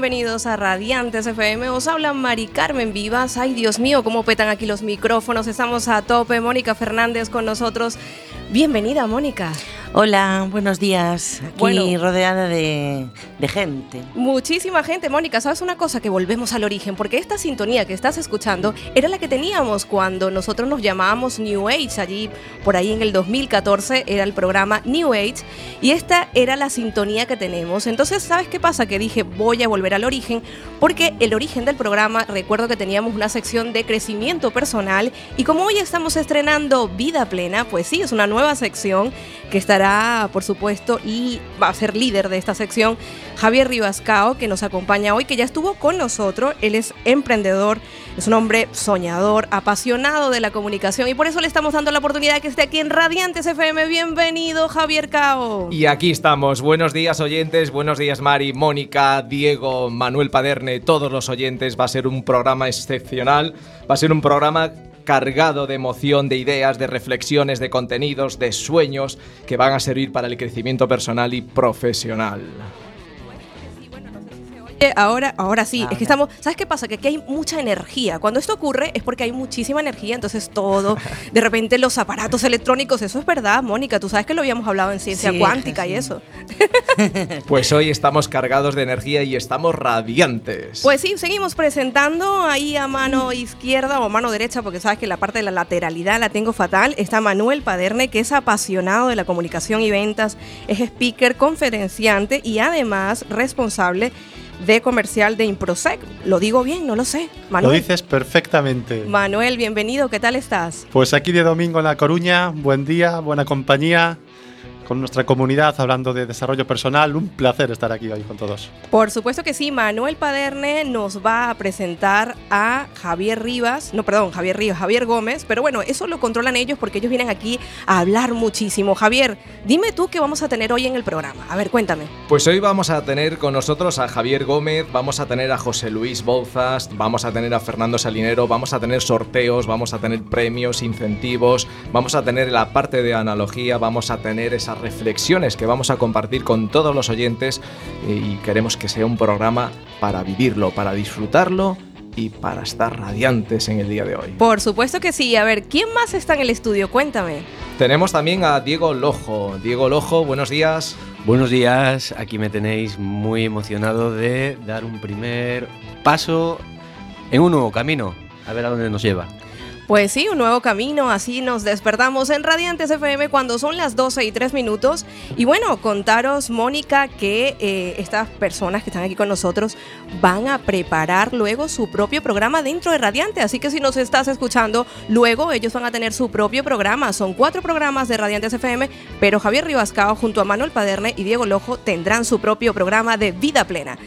bienvenidos a Radiantes FM. Os habla Mari Carmen Vivas. Ay, Dios mío, cómo petan aquí los micrófonos. Estamos a tope. Mónica Fernández con nosotros. Bienvenida, Mónica. Hola, buenos días. Aquí Bueno. rodeada de, de gente. Muchísima gente, Mónica, ¿sabes una cosa? Que volvemos al origen, porque esta sintonía que estás escuchando era la que teníamos cuando nosotros nos llamábamos New Age, allí por ahí en el 2014 era el programa New Age, y esta era la sintonía que tenemos. Entonces, ¿sabes qué pasa? Que dije, voy a volver al origen, porque el origen del programa, recuerdo que teníamos una sección de crecimiento personal, y como hoy estamos estrenando Vida Plena, pues sí, es una nueva sección que estará, por supuesto, y va a ser líder de esta sección, Javier Ribascao, que nos acompaña hoy, que ya estuvo con nosotros. Él es emprendedor, es un hombre soñador, apasionado de la comunicación, y por eso le estamos dando la oportunidad de que esté aquí en Radiantes FM. Bienvenido, Javier Cao. Y aquí estamos. Buenos días oyentes, buenos días Mari, Mónica, Diego, Manuel Paderne, todos los oyentes. Va a ser un programa excepcional, va a ser un programa cargado de emoción, de ideas, de reflexiones, de contenidos, de sueños que van a servir para el crecimiento personal y profesional. Ahora, ahora sí, es que estamos, ¿sabes qué pasa? Que aquí hay mucha energía. Cuando esto ocurre es porque hay muchísima energía, entonces todo, de repente los aparatos electrónicos, eso es verdad, Mónica, tú sabes que lo habíamos hablado en ciencia Sí, cuántica sí. y eso. Pues hoy estamos cargados de energía y estamos radiantes. Pues sí, seguimos presentando ahí a mano izquierda o mano derecha, porque sabes que la parte de la lateralidad la tengo fatal. Está Manuel Paderne, que es apasionado de la comunicación y ventas, es speaker, conferenciante y además responsable de comercial de Improsec. Lo digo bien, no lo sé. Lo dices perfectamente. Manuel, bienvenido, ¿qué tal estás? Pues aquí de domingo en La Coruña, buen día, buena compañía, con nuestra comunidad hablando de desarrollo personal. Un placer estar aquí hoy con todos. Por supuesto que sí, Manuel Paderne nos va a presentar a Javier Rivas, no, perdón, Javier Rivas, Javier Gómez, pero bueno, eso lo controlan ellos porque ellos vienen aquí a hablar muchísimo. Javier, dime tú qué vamos a tener hoy en el programa. A ver, cuéntame. Pues hoy vamos a tener con nosotros a Javier Gómez, vamos a tener a José Luis Bouzas, vamos a tener a Fernando Salinero, vamos a tener sorteos, vamos a tener premios, incentivos, vamos a tener la parte de analogía, vamos a tener reflexiones que vamos a compartir con todos los oyentes eh, y queremos que sea un programa para vivirlo, para disfrutarlo y para estar radiantes en el día de hoy. Por supuesto que sí. A ver, ¿quién más está en el estudio? Cuéntame. Tenemos también a Diego Lojo. Diego Lojo, buenos días. Buenos días, aquí me tenéis muy emocionado de dar un primer paso en un nuevo camino, a ver a dónde nos lleva. Pues sí, un nuevo camino, así nos despertamos en Radiantes FM cuando son las 12 y 3 minutos. Y bueno, contaros, Mónica, que eh, estas personas que están aquí con nosotros van a preparar luego su propio programa dentro de Radiante. Así que si nos estás escuchando, luego ellos van a tener su propio programa. Son cuatro programas de Radiantes FM, pero Javier Ribascao junto a Manuel Paderne y Diego Lojo tendrán su propio programa de vida plena.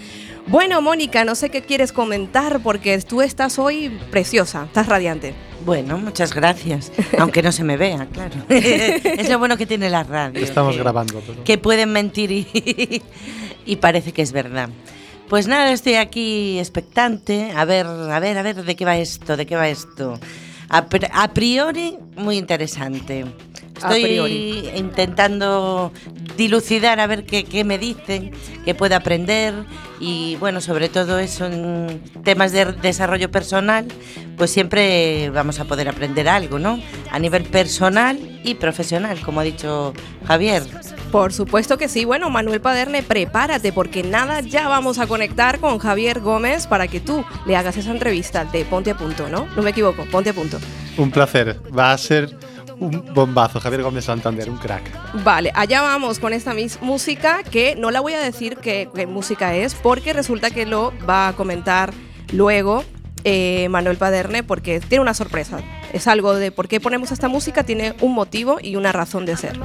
Bueno, Mónica, no sé qué quieres comentar porque tú estás hoy preciosa, estás radiante. Bueno, muchas gracias. Aunque no se me vea, claro. es lo bueno que tiene la radio. Estamos que- grabando. pero- Que pueden mentir y, y parece que es verdad. Pues nada, estoy aquí expectante. A ver, a ver, a ver, ¿de qué va esto? ¿De qué va esto? A priori, muy interesante. Estoy priori. intentando dilucidar a ver qué, qué me dicen, qué puedo aprender y bueno, sobre todo eso en temas de desarrollo personal, pues siempre vamos a poder aprender algo, ¿no? A nivel personal y profesional, como ha dicho Javier. Por supuesto que sí. Bueno, Manuel Paderne, prepárate porque nada, ya vamos a conectar con Javier Gómez para que tú le hagas esa entrevista de Ponte a Punto, ¿no? No me equivoco, Ponte a Punto. Un placer. Va a ser un bombazo. Javier Gómez Santander, un crack. Vale, allá vamos con esta mis música que no la voy a decir qué, qué música es porque resulta que lo va a comentar luego eh, Manuel Paderne porque tiene una sorpresa. Es algo de por qué ponemos esta música, tiene un motivo y una razón de ser.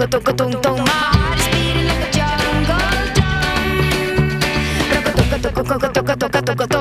Go, a go, a tung tung. My heart is beating like a jungle drum. Rock a tung a tung a tung a tung a tung a tung.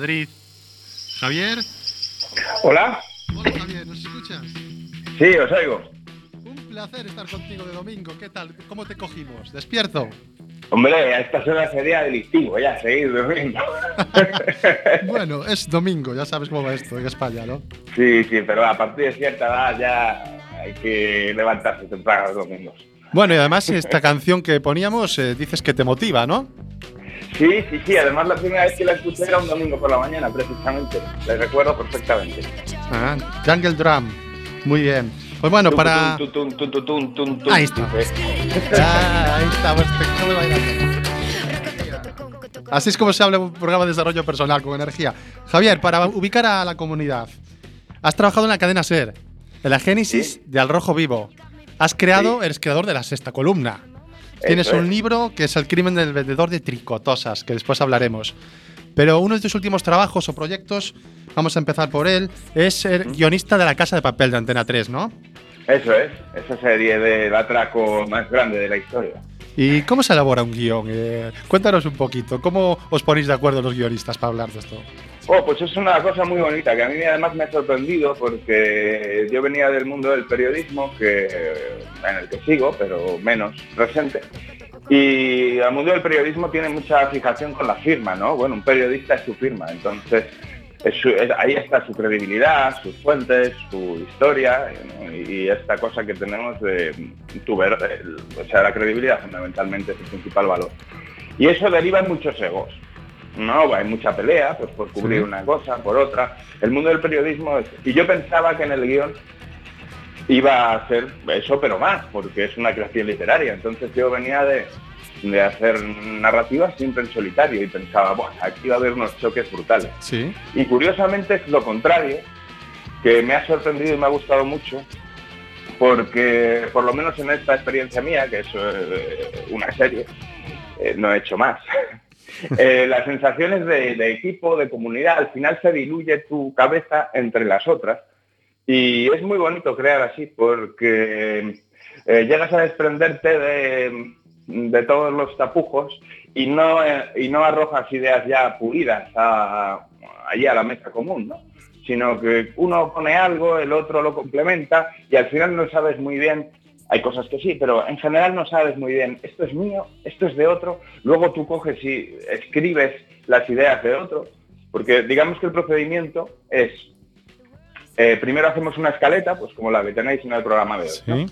Madrid. Javier. Hola, Hola Javier, ¿nos escuchas? sí, os oigo. Un placer estar contigo de domingo. ¿Qué tal? ¿Cómo te cogimos? ¿Despierto? Hombre, a esta hora sería delictivo ya seguir durmiendo. Bueno, es domingo, ya sabes cómo va esto en España, ¿no? sí, sí, pero a partir de cierta edad ya hay que levantarse temprano los domingos. Bueno, y además esta canción que poníamos eh, dices que te motiva, ¿no? Sí, sí, sí, además la primera vez que la escuché era un domingo por la mañana, precisamente. Le recuerdo perfectamente. Ah, Jungle Drum. Muy bien. Pues bueno, para... Ahí está. Ah, ahí acabo de bailar. Así es como se habla en un programa de desarrollo personal con energía. Javier, para ubicar a la comunidad, has trabajado en la cadena SER, en la génesis Sí. de Al Rojo Vivo. Has creado, Sí. eres creador de la sexta columna. Tienes Eso un es. libro que es El crimen del vendedor de tricotosas, que después hablaremos. Pero uno de tus últimos trabajos o proyectos, vamos a empezar por él, es ser guionista de La Casa de Papel de Antena 3, ¿no? Eso es, esa serie del atraco más grande de la historia. ¿Y cómo se elabora un guion? Eh, cuéntanos un poquito, ¿cómo os ponéis de acuerdo los guionistas para hablar de esto? Oh, pues es una cosa muy bonita que a mí además me ha sorprendido porque yo venía del mundo del periodismo que en el que sigo, pero menos presente. Y el mundo del periodismo tiene mucha fijación con la firma, ¿no? Bueno, un periodista es su firma, entonces ahí está su credibilidad, sus fuentes, su historia y esta cosa que tenemos de tu ver- o sea, la credibilidad fundamentalmente es el principal valor. Y eso deriva en muchos egos. No, hay mucha pelea, pues por cubrir Sí. una cosa, por otra. El mundo del periodismo es... Y yo pensaba que en el guion iba a ser eso, pero más, porque es una creación literaria. Entonces yo venía de, de hacer narrativas siempre en solitario y pensaba, bueno, aquí va a haber unos choques brutales. Sí. Y curiosamente es lo contrario, que me ha sorprendido y me ha gustado mucho, porque por lo menos en esta experiencia mía, que es eh, una serie, eh, no he hecho más. Eh, las sensaciones de, equipo, de comunidad, al final se diluye tu cabeza entre las otras. Y es muy bonito crear así, porque eh, llegas a desprenderte de, de todos los tapujos y no, eh, y no arrojas ideas ya pulidas a, allí a la mesa común, ¿no? sino que uno pone algo, el otro lo complementa y al final no sabes muy bien, hay cosas que sí, pero en general no sabes muy bien, esto es mío, esto es de otro, luego tú coges y escribes las ideas de otro, porque digamos que el procedimiento es, eh, primero hacemos una escaleta, pues como la que tenéis en el programa de hoy,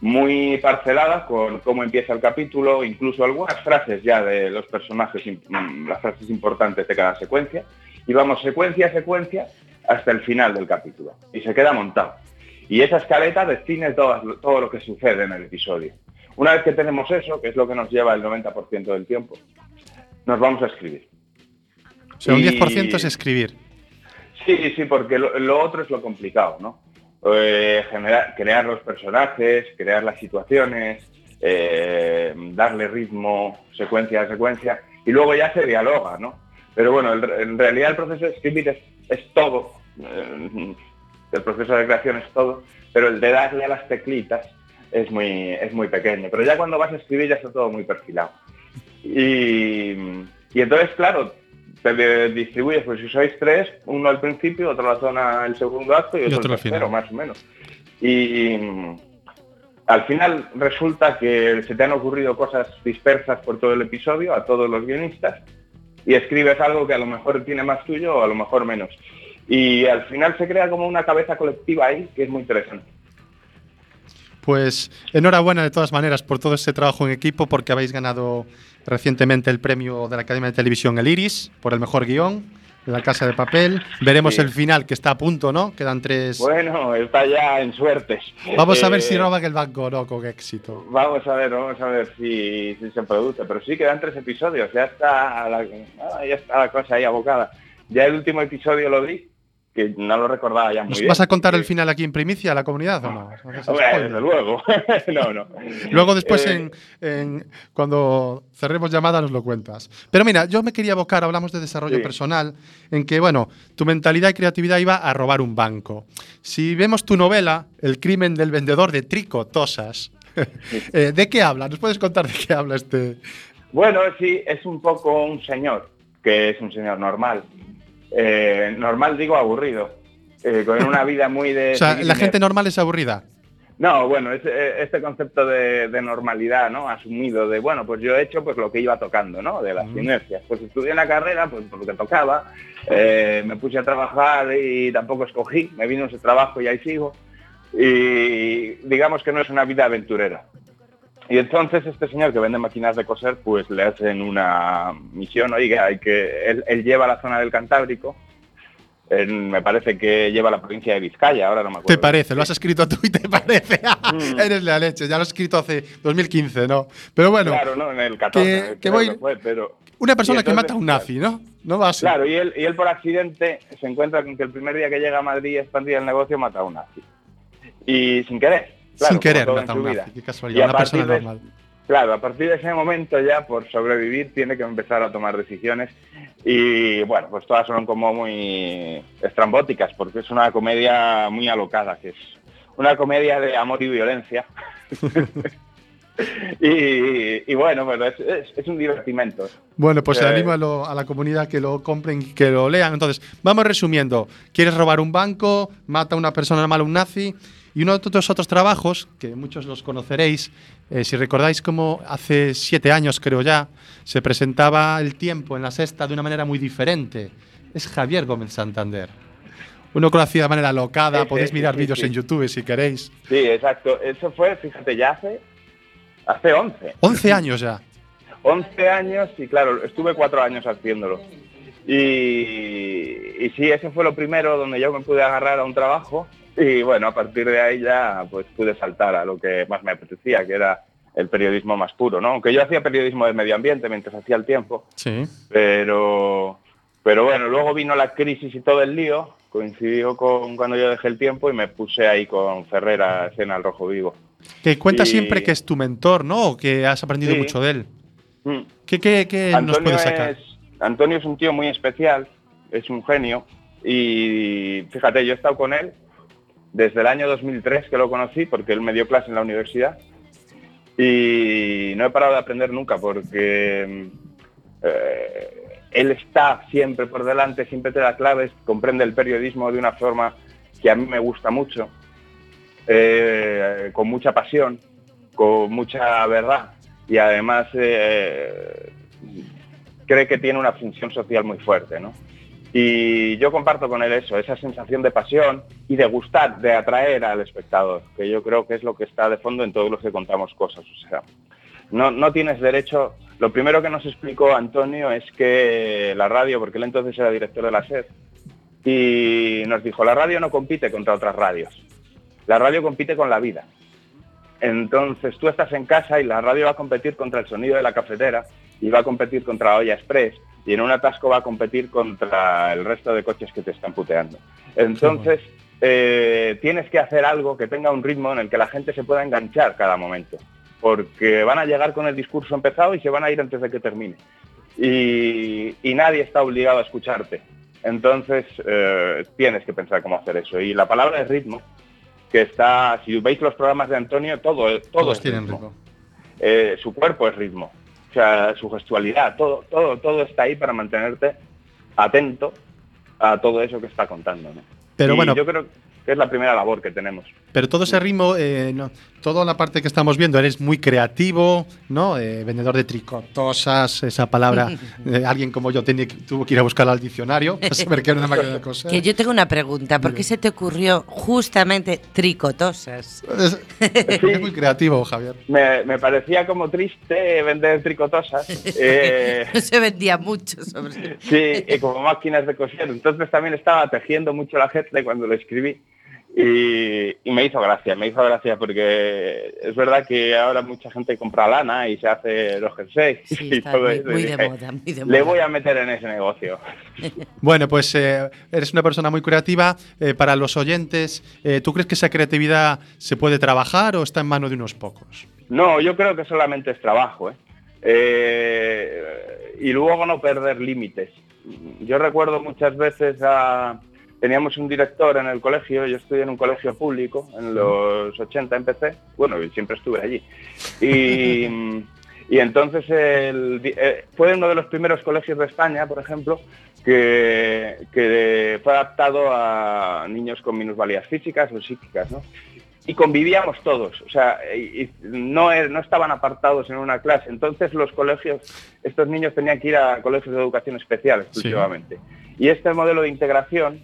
muy parcelada con cómo empieza el capítulo, incluso algunas frases ya de los personajes, mm, las frases importantes de cada secuencia, y vamos secuencia a secuencia hasta el final del capítulo, y se queda montado. Y esa escaleta define todo, todo lo que sucede en el episodio. Una vez que tenemos eso, que es lo que nos lleva el 90% del tiempo, nos vamos a escribir. O sea, un Y- 10% es escribir. Sí, sí, porque lo, lo otro es lo complicado, ¿no? Eh, generar, crear los personajes, crear las situaciones, eh, darle ritmo secuencia a secuencia y luego ya se dialoga, ¿no? Pero bueno, el- en realidad el proceso de escribir es, es todo, eh, el proceso de creación es todo, pero el de darle a las teclitas es muy, es muy pequeño. Pero ya cuando vas a escribir ya está todo muy perfilado. Y, y entonces, claro, te distribuyes, pues si sois tres, uno al principio, otro a la zona el segundo acto y otro, otro al tercero, final. más o menos. Y al final resulta que se te han ocurrido cosas dispersas por todo el episodio, a todos los guionistas, y escribes algo que a lo mejor tiene más tuyo o a lo mejor menos. Y al final se crea como una cabeza colectiva ahí que es muy interesante. Pues enhorabuena de todas maneras por todo ese trabajo en equipo, porque habéis ganado recientemente el premio de la Academia de Televisión El Iris por el mejor guion de La Casa de Papel. Veremos Sí. el final que está a punto, ¿no? Quedan tres. Bueno, está ya en suertes. Vamos a ver Eh, si roban el banco o no con éxito. Vamos a ver, vamos a ver si, si se produce. Pero sí quedan tres episodios, ya está, la, ah, ya está la cosa ahí abocada. Ya el último episodio lo vi, que no lo recordaba ya muy ¿Nos bien. vas a contar el final aquí en primicia a la comunidad o desde luego. no, no. Luego después, Eh, en, en- cuando cerremos llamada, nos lo cuentas. Pero mira, yo me quería abocar, hablamos de desarrollo Sí. personal, en que, bueno, tu mentalidad y creatividad iba a robar un banco. Si vemos tu novela, El crimen del vendedor de tricotosas, eh, ¿de qué habla? ¿Nos puedes contar de qué habla este...? Bueno, sí, es un poco un señor, que es un señor normal, Eh, normal digo aburrido. Eh, con una vida muy de... O sea, la gente normal es aburrida. No, bueno, es, eh, este concepto de, de normalidad, ¿no? Asumido de, bueno, pues yo he hecho pues lo que iba tocando, ¿no? De las inercias. Pues estudié la carrera, pues por lo que tocaba, eh, me puse a trabajar y tampoco escogí, me vino ese trabajo y ahí sigo. Y digamos que no es una vida aventurera. Y entonces este señor que vende máquinas de coser, pues le hacen una misión, oiga, hay que, él, él lleva la zona del Cantábrico, él me parece que lleva la provincia de Vizcaya, ahora no me acuerdo. Te parece, lo has escrito tú y te parece. Mm. Eres la leche, ya lo has escrito hace 2015, ¿no? Pero bueno, Claro, no, en el 14, que- que voy- fue, pero... una persona que mata a un nazi, ¿no? No va así. Claro, y él, y él por accidente se encuentra con que el primer día que llega a Madrid y expandía el negocio mata a un nazi. Y sin querer. Claro, Sin querer mata vida. qué casualidad, una persona de- normal. Claro, a partir de ese momento ya por sobrevivir tiene que empezar a tomar decisiones y bueno, pues todas son como muy estrambóticas porque es una comedia muy alocada, que es una comedia de amor y violencia. y, y bueno, pero es, es- es un divertimento. Bueno, pues Eh, animo a, lo- a la comunidad que lo compren y que lo lean. Entonces, vamos resumiendo. Quieres robar un banco, mata a una persona normal, un nazi. Y uno de tus otros trabajos, que muchos los conoceréis, eh, si recordáis cómo hace siete años, creo ya, se presentaba el tiempo en la sexta de una manera muy diferente. Es Javier Gómez Santander. Uno conocido de manera locada, Sí, podéis sí, mirar sí, vídeos en YouTube si queréis. Sí, exacto. Eso fue, fíjate, ya hace, hace 11. 11 años ya. 11 años y claro, estuve cuatro años haciéndolo. Y, y sí, ese fue lo primero donde yo me pude agarrar a un trabajo y bueno, a partir de ahí ya pues pude saltar a lo que más me apetecía, que era el periodismo más puro, ¿no? Aunque yo hacía periodismo de medio ambiente mientras hacía el tiempo, Sí. pero, pero bueno, luego vino la crisis y todo el lío, coincidió con cuando yo dejé el tiempo y me puse ahí con Ferreras en Al Rojo Vivo. Que cuenta Y- siempre que es tu mentor, ¿no? O que has aprendido Sí. mucho de él. Mm. ¿Qué, qué, qué nos Antonio puedes sacar? es, Antonio es un tío muy especial, es un genio y fíjate, yo he estado con él desde el año 2003 que lo conocí porque él me dio clase en la universidad y no he parado de aprender nunca porque eh, él está siempre por delante, siempre te da claves, comprende el periodismo de una forma que a mí me gusta mucho, eh, con mucha pasión, con mucha verdad y además eh, cree que tiene una función social muy fuerte, ¿no? Y yo comparto con él eso, esa sensación de pasión y de gustar, de atraer al espectador, que yo creo que es lo que está de fondo en todos los que contamos cosas. O sea, no, no tienes derecho. Lo primero que nos explicó Antonio es que la radio, porque él entonces era director de la SED, y nos dijo, la radio no compite contra otras radios, la radio compite con la vida. Entonces tú estás en casa y la radio va a competir contra el sonido de la cafetera y va a competir contra la olla express y en un atasco va a competir contra el resto de coches que te están puteando. Entonces eh, tienes que hacer algo que tenga un ritmo en el que la gente se pueda enganchar cada momento, porque van a llegar con el discurso empezado y se van a ir antes de que termine. Y, y nadie está obligado a escucharte. Entonces eh, tienes que pensar cómo hacer eso. Y la palabra es ritmo, que está, si veis los programas de Antonio, todo, todo Todos es tienen ritmo. ritmo. Eh, su cuerpo es ritmo, o sea, su gestualidad, todo, todo, todo está ahí para mantenerte atento a todo eso que está contando. ¿no? Pero Y bueno, yo creo que es la primera labor que tenemos. Pero todo ese ritmo, eh, no, toda la parte que estamos viendo, eres muy creativo, ¿no? Eh, vendedor de tricotosas, esa palabra, eh, alguien como yo tenía tuvo que ir a buscarla al diccionario para saber qué era una máquina de coser. Que yo tengo una pregunta. ¿Por qué se te ocurrió justamente tricotosas? Es, es muy creativo, Javier. Me, me parecía como triste vender tricotosas. eh, No se vendía mucho sobre Sí, y como máquinas de coser. Entonces también estaba tejiendo mucho la gente cuando lo escribí. Y, y me hizo gracia, me hizo gracia porque es verdad que ahora mucha gente compra lana y se hace los jerseys Sí, y está todo muy, eso. muy de moda, muy de Le moda. voy a meter en ese negocio. Bueno, pues eh, eres una persona muy creativa. Eh, para los oyentes, eh, ¿tú crees que esa creatividad se puede trabajar o está en manos de unos pocos? No, yo creo que solamente es trabajo. ¿eh? Eh, y luego no perder límites. Yo recuerdo muchas veces a... Teníamos un director en el colegio, yo estudié en un colegio público, en los 80 empecé, bueno, siempre estuve allí. Y, Y entonces el eh, fue uno de los primeros colegios de España, por ejemplo, que, que fue adaptado a niños con minusvalías físicas o psíquicas, ¿no? Y convivíamos todos, o sea, y- no, er- no estaban apartados en una clase. Entonces los colegios, estos niños tenían que ir a colegios de educación especial exclusivamente. Y este modelo de integración,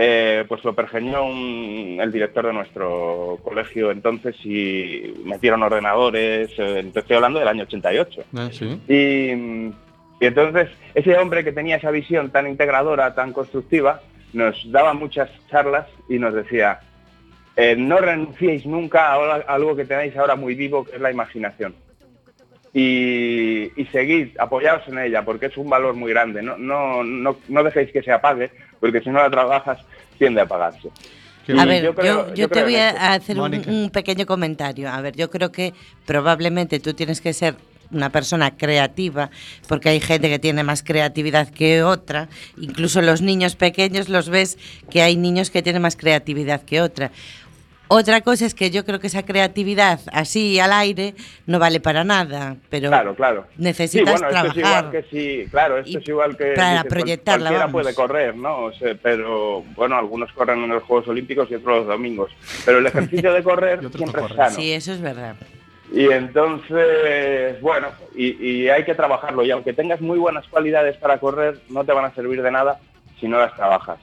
eh, pues lo pergeñó un- el director de nuestro colegio entonces y metieron ordenadores, eh, estoy hablando del año 88. Eh, sí. Y, y entonces ese hombre que tenía esa visión tan integradora, tan constructiva, nos daba muchas charlas y nos decía, eh, no renunciéis nunca a algo que tenéis ahora muy vivo, que es la imaginación. Y, y seguid, apoyaos en ella, porque es un valor muy grande. No, no, no, no dejéis que se apague, porque si no la trabajas, tiende a apagarse. A ver, yo, creo- yo te creo voy a hacer un pequeño comentario. A ver, yo creo que probablemente tú tienes que ser una persona creativa, porque hay gente que tiene más creatividad que otra. Incluso los niños pequeños los ves que hay niños que tienen más creatividad que otra. Otra cosa es que yo creo que esa creatividad así al aire no vale para nada, pero Claro, claro. necesitas sí, bueno, esto es trabajar. igual que si, claro, esto Y es igual que para proyectarla, cualquiera vamos. puede correr, ¿no? O sea, pero bueno, algunos corren en los Juegos Olímpicos y otros los domingos. Pero el ejercicio de correr siempre es sano. Sí, eso es verdad. Y entonces, bueno, y, y hay que trabajarlo. Y aunque tengas muy buenas cualidades para correr, no te van a servir de nada si no las trabajas.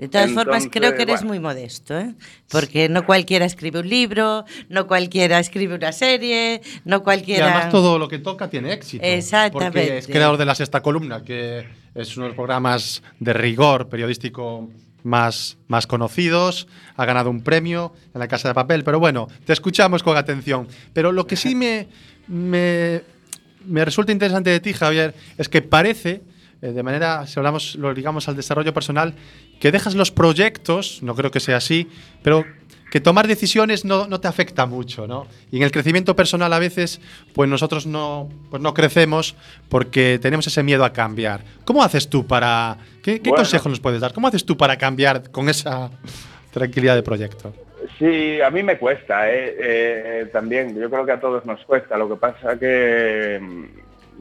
De todas formas, creo que eres bueno. muy modesto, ¿eh? Porque no cualquiera escribe un libro, no cualquiera escribe una serie, no Y cualquiera... además todo lo que toca tiene éxito. Exactamente. Porque es creador de la Sexta Columna, que es uno de los programas de rigor periodístico más, más conocidos. Ha ganado un premio en la Casa de Papel. Pero bueno, te escuchamos con atención. Pero lo que sí me, me, me resulta interesante de ti, Javier, es que parece, eh, de manera, si hablamos, lo ligamos al desarrollo personal, que dejas los proyectos, no creo que sea así, pero que tomar decisiones no, no te afecta mucho, ¿no? Y en el crecimiento personal a veces, pues nosotros no, pues no crecemos porque tenemos ese miedo a cambiar. ¿Cómo haces tú para... ¿Qué, qué Bueno. consejo nos puedes dar? ¿Cómo haces tú para cambiar con esa tranquilidad de proyecto? Sí, a mí me cuesta, ¿eh? Eh, también, yo creo que a todos nos cuesta. Lo que pasa que,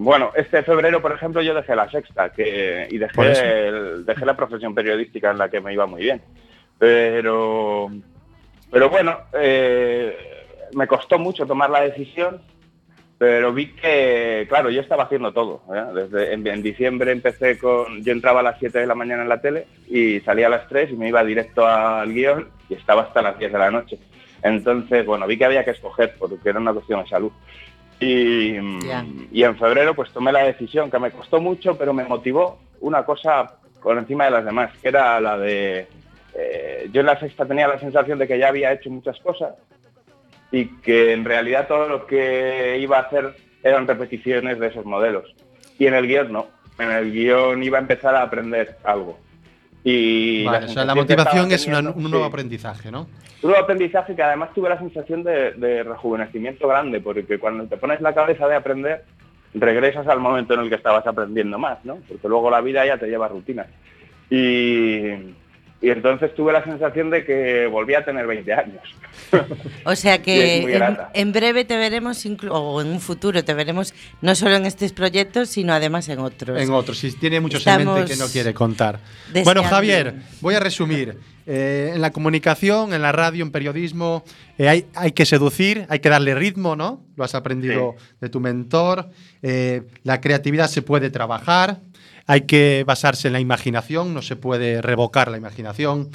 bueno, este febrero, por ejemplo, yo dejé la sexta que, y dejé, el- dejé la profesión periodística en la que me iba muy bien. Pero, pero bueno, eh, me costó mucho tomar la decisión, pero vi que, claro, yo estaba haciendo todo. ¿eh? Desde en, en diciembre empecé con, yo entraba a las 7 de la mañana en la tele y salía a las 3 y me iba directo al guion y estaba hasta las 10 de la noche. Entonces, bueno, vi que había que escoger porque era una cuestión de salud. Y, en febrero pues tomé la decisión que me costó mucho, pero me motivó una cosa por encima de las demás, que era la de... eh, yo en la sexta tenía la sensación de que ya había hecho muchas cosas y que en realidad todo lo que iba a hacer eran repeticiones de esos modelos. Y en el guion no. En el guion iba a empezar a aprender algo. Y Vale, o sea, la motivación es una- un nuevo sí. aprendizaje, ¿no? Un nuevo aprendizaje que además tuve la sensación de, de rejuvenecimiento grande, porque cuando te pones la cabeza de aprender, regresas al momento en el que estabas aprendiendo más, ¿no? Porque luego la vida ya te lleva rutinas. Y, y entonces tuve la sensación de que volví a tener 20 años. O sea que en, en breve te veremos, o en un futuro te veremos, no solo en estos proyectos, sino además en otros. En otros, si tiene muchos en mente Estamos que no quiere contar. deseando. Bueno, Javier, voy a resumir. Eh, en la comunicación, en la radio, en periodismo, eh, hay, hay que seducir, hay que darle ritmo, ¿no? Lo has aprendido de tu mentor. Eh, la creatividad se puede trabajar, hay que basarse en la imaginación, no se puede revocar la imaginación.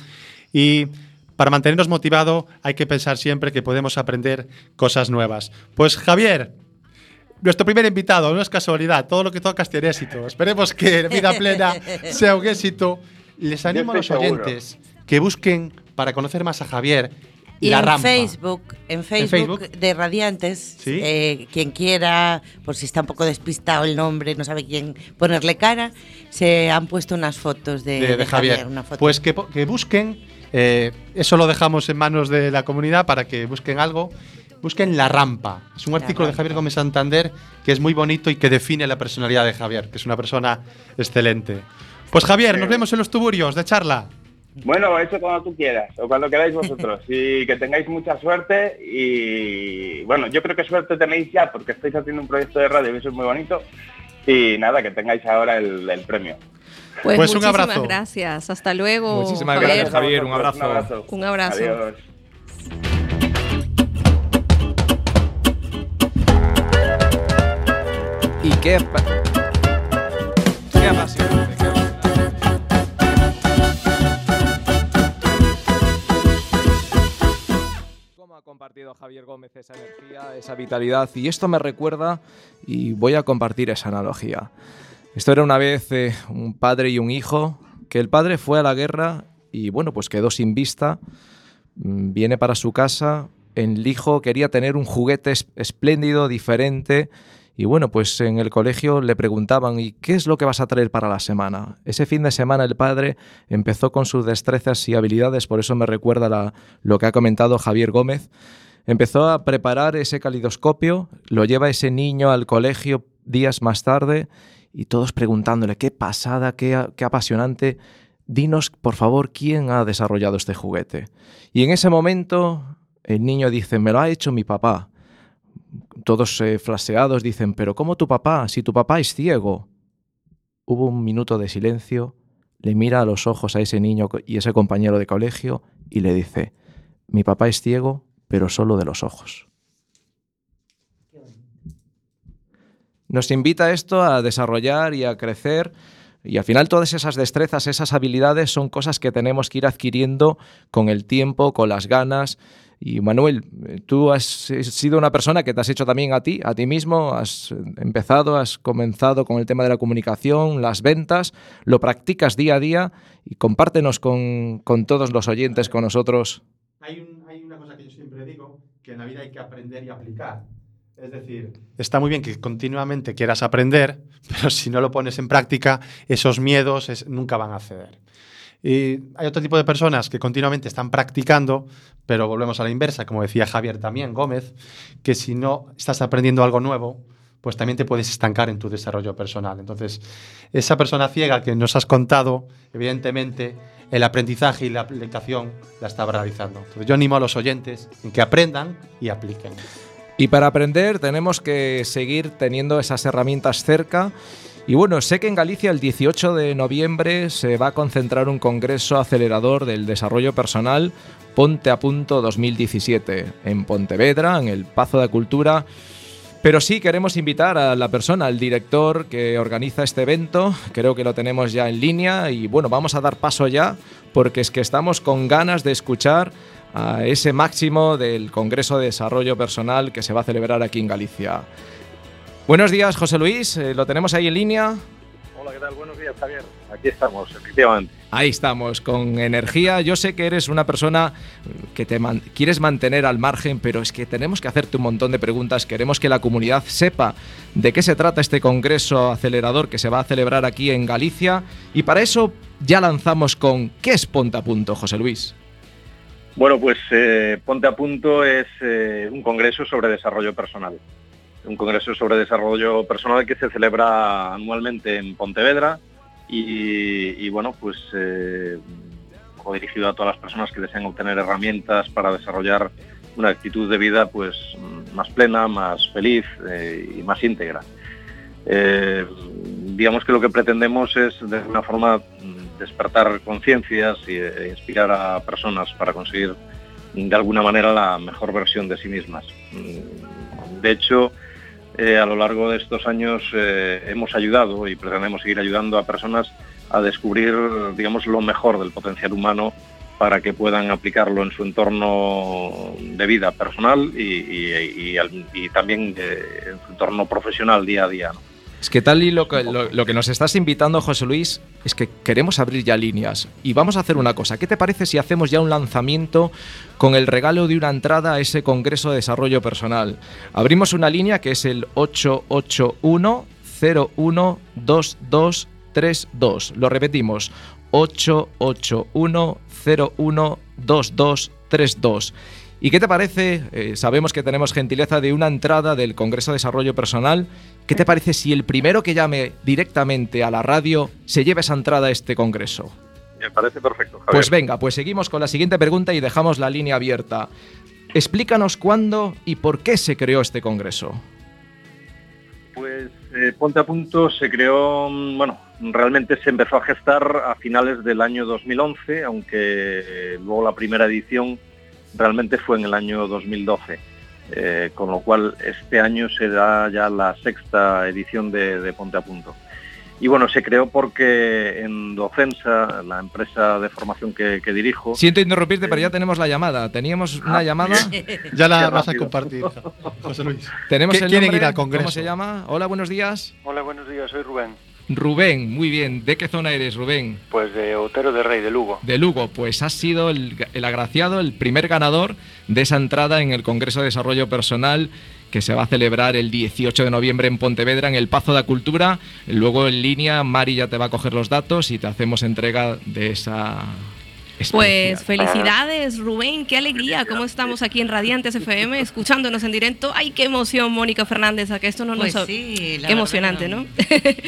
Y para mantenernos motivados hay que pensar siempre que podemos aprender cosas nuevas. Pues Javier, nuestro primer invitado, no es casualidad, todo lo que tocas tiene éxito. Esperemos que Vida Plena sea un éxito. Les animo a los seguro. oyentes que busquen para conocer más a Javier Y la en rampa. Facebook, en Facebook, Facebook? de Radiantes, Sí. eh, quien quiera, por si está un poco despistado el nombre, no sabe quién ponerle cara, se han puesto unas fotos de, de, de de Javier. una foto. Pues que, busquen, eh, eso lo dejamos en manos de la comunidad para que busquen algo. Busquen La Rampa. Es un La artículo de. Javier Gómez Santander que es muy bonito y que define la personalidad de Javier, que es una persona excelente. Pues Javier, nos vemos en los tuburios de charla. Bueno, eso cuando tú quieras, o cuando queráis vosotros. Y que tengáis mucha suerte y bueno, yo creo que suerte tenéis ya porque estáis haciendo un proyecto de radio y eso es muy bonito. Y nada, que tengáis ahora el, el premio. Pues, Pues un muchísimas abrazo. gracias. Hasta luego. Muchísimas Javier. gracias, Javier. un vosotros, abrazo. Un abrazo. Adiós. Y qué... pa- Qué apasionante. qué compartido Javier Gómez esa energía, esa vitalidad. Y esto me recuerda, y voy a compartir esa analogía. Esto era una vez eh, un padre y un hijo, que el padre fue a la guerra y bueno, pues quedó sin vista. Mm, Viene para su casa, el hijo quería tener un juguete es- espléndido, diferente, y bueno, pues en el colegio le preguntaban, ¿y qué es lo que vas a traer para la semana? Ese fin de semana el padre empezó con sus destrezas y habilidades, por eso me recuerda lo que ha comentado Javier Gómez. Empezó a preparar ese calidoscopio, lo lleva ese niño al colegio días más tarde y todos preguntándole, qué pasada, qué apasionante. Dinos, por favor, quién ha desarrollado este juguete. Y en ese momento el niño dice, me lo ha hecho mi papá. Todos eh, flaseados dicen, pero ¿cómo tu papá? Si tu papá es ciego. Hubo un minuto de silencio, le mira a los ojos a ese niño y ese compañero de colegio y le dice, mi papá es ciego, pero solo de los ojos. Nos invita esto a desarrollar y a crecer y al final todas esas destrezas, esas habilidades son cosas que tenemos que ir adquiriendo con el tiempo, con las ganas. Y Manuel, tú has sido una persona que te has hecho también a ti, a ti mismo, has empezado, has comenzado con el tema de la comunicación, las ventas, lo practicas día a día y compártenos con, con todos los oyentes, con nosotros. Hay, un- hay una cosa que yo siempre digo, que en la vida hay que aprender y aplicar. Es decir, está muy bien que continuamente quieras aprender, pero si no lo pones en práctica, esos miedos es- nunca van a ceder. Y hay otro tipo de personas que continuamente están practicando, pero volvemos a la inversa, como decía Javier también, Gómez, que si no estás aprendiendo algo nuevo, pues también te puedes estancar en tu desarrollo personal. Entonces, esa persona ciega que nos has contado, evidentemente, el aprendizaje y la aplicación la estaba realizando. Entonces, yo animo a los oyentes en que aprendan y apliquen. Y para aprender tenemos que seguir teniendo esas herramientas cerca. Y bueno, sé que en Galicia el 18 de noviembre se va a concentrar un congreso acelerador del desarrollo personal Ponte a Punto 2017 en Pontevedra, en el Pazo de Cultura. Pero sí queremos invitar a la persona, al director que organiza este evento. Creo que lo tenemos ya en línea y bueno, vamos a dar paso ya porque es que estamos con ganas de escuchar a ese máximo del Congreso de Desarrollo Personal que se va a celebrar aquí en Galicia. Buenos días, José Luis. eh, lo tenemos ahí en línea. Hola, ¿qué tal? Buenos días, Javier. Aquí estamos, efectivamente. Ahí estamos, con energía. Yo sé que eres una persona que te man- quieres mantener al margen, pero es que tenemos que hacerte un montón de preguntas. Queremos que la comunidad sepa de qué se trata este congreso acelerador que se va a celebrar aquí en Galicia. Y para eso ya lanzamos con ¿qué es Ponte a Punto, José Luis? Bueno, pues eh, Ponte a Punto es eh, un congreso sobre desarrollo personal. Un congreso sobre desarrollo personal que se celebra anualmente en Pontevedra y, bueno, pues eh, dirigido a todas las personas que desean obtener herramientas para desarrollar una actitud de vida pues más plena, más feliz eh, y más íntegra. Eh, digamos que lo que pretendemos es de alguna forma despertar conciencias e inspirar a personas para conseguir de alguna manera la mejor versión de sí mismas. De hecho, eh, a lo largo de estos años eh, hemos ayudado y pretendemos seguir ayudando a personas a descubrir, digamos, lo mejor del potencial humano para que puedan aplicarlo en su entorno de vida personal y, también eh, en su entorno profesional día a día. Es que tal y lo que, nos estás invitando, José Luis, es que queremos abrir ya líneas. Y vamos a hacer una cosa. ¿Qué te parece si hacemos ya un lanzamiento con el regalo de una entrada a ese Congreso de Desarrollo Personal? Abrimos una línea que es el 881 012232. Lo repetimos. 881 012232. ¿Y qué te parece? eh, sabemos que tenemos gentileza de una entrada del Congreso de Desarrollo Personal. ¿Qué te parece si el primero que llame directamente a la radio se lleva esa entrada a este congreso? Me parece perfecto, Javier. Pues venga, pues seguimos con la siguiente pregunta y dejamos la línea abierta. Explícanos cuándo y por qué se creó este congreso. Pues eh, Ponte a Punto se creó, mm, bueno, realmente se empezó a gestar a finales del año 2011, aunque eh, luego la primera edición realmente fue en el año 2012. Eh, con lo cual este año será ya la sexta edición de, de Ponte a Punto. Y bueno, se creó porque en Docensa, la empresa de formación que, que dirijo, Siento interrumpirte, pero ya tenemos la llamada. Teníamos una llamada. Ya la vas a compartir, José Luis. Tenemos ¿Qué- el nombre. ir al congreso? ¿Cómo se llama? Hola, buenos días. Hola, buenos días, soy Rubén. Rubén, muy bien. ¿De qué zona eres, Rubén? Pues de Otero de Rey, de Lugo. De Lugo, pues has sido el, el agraciado, el primer ganador de esa entrada en el Congreso de Desarrollo Personal que se va a celebrar el 18 de noviembre en Pontevedra, en el Pazo de la Cultura. Luego en línea, Mari ya te va a coger los datos y te hacemos entrega de esa... Pues felicidades, Rubén, qué alegría. ¿Cómo estamos aquí en Radiantes FM escuchándonos en directo? Ay, qué emoción, Mónica Fernández, a que esto no Pues nos... sí, la Qué emocionante. ¿no?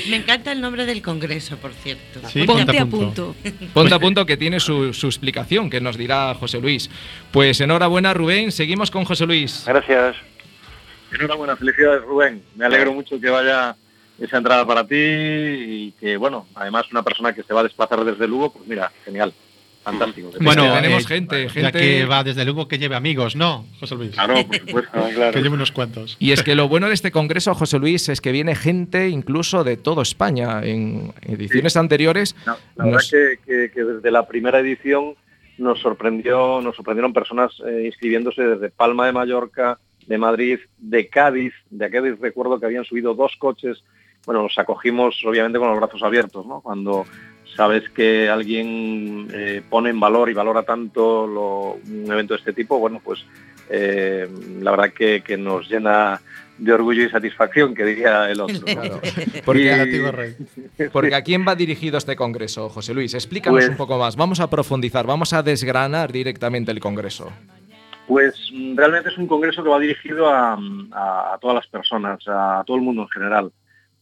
Me encanta el nombre del congreso, por cierto. Sí, Ponte a punto. Ponte a punto que tiene su, su explicación, que nos dirá José Luis. Pues enhorabuena, Rubén. Seguimos con José Luis. Gracias. Enhorabuena, felicidades Rubén. Me alegro mucho que vaya esa entrada para ti y que, bueno, además una persona que se va a desplazar desde Lugo, pues mira, genial, fantástico. Que Bueno, tenemos eh, gente, Ya gente- que va desde luego que lleve amigos, ¿no, José Luis? Claro, por supuesto. Que lleve unos cuantos. Y es que lo bueno de este congreso, José Luis, es que viene gente incluso de toda España. En ediciones anteriores No, la verdad que- que desde la primera edición nos sorprendió, nos sorprendieron personas eh, inscribiéndose desde Palma de Mallorca, de Madrid, de Cádiz. De Cádiz recuerdo que habían subido dos coches. Bueno, los acogimos obviamente con los brazos abiertos, ¿no? Cuando sabes que alguien eh, pone en valor y valora tanto lo- un evento de este tipo, bueno, pues eh, la verdad que, que nos llena de orgullo y satisfacción, que diría el otro. Porque, a quién va dirigido este congreso, José Luis. Explícanos Pues- un poco más. Vamos a profundizar, vamos a desgranar directamente el congreso. Pues realmente es un congreso que va dirigido a, a- a todas las personas, a todo el mundo en general.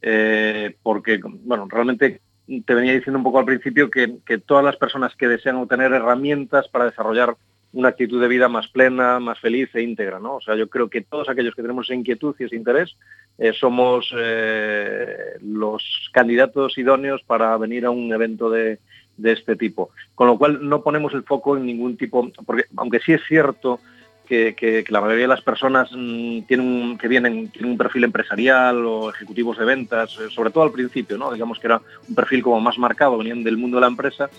Eh, porque, bueno, realmente te venía diciendo un poco al principio que, todas las personas que desean obtener herramientas para desarrollar una actitud de vida más plena, más feliz e íntegra, ¿no? O sea, yo creo que todos aquellos que tenemos inquietud y ese interés eh, somos eh, los candidatos idóneos para venir a un evento de este tipo. Con lo cual no ponemos el foco en ningún tipo, porque aunque sí es cierto que, que- que la mayoría de las personas mm, tienen que vienen tienen un perfil empresarial o ejecutivos de ventas, eh, sobre todo al principio, ¿no? digamos que era un perfil como más marcado, venían del mundo de la empresa,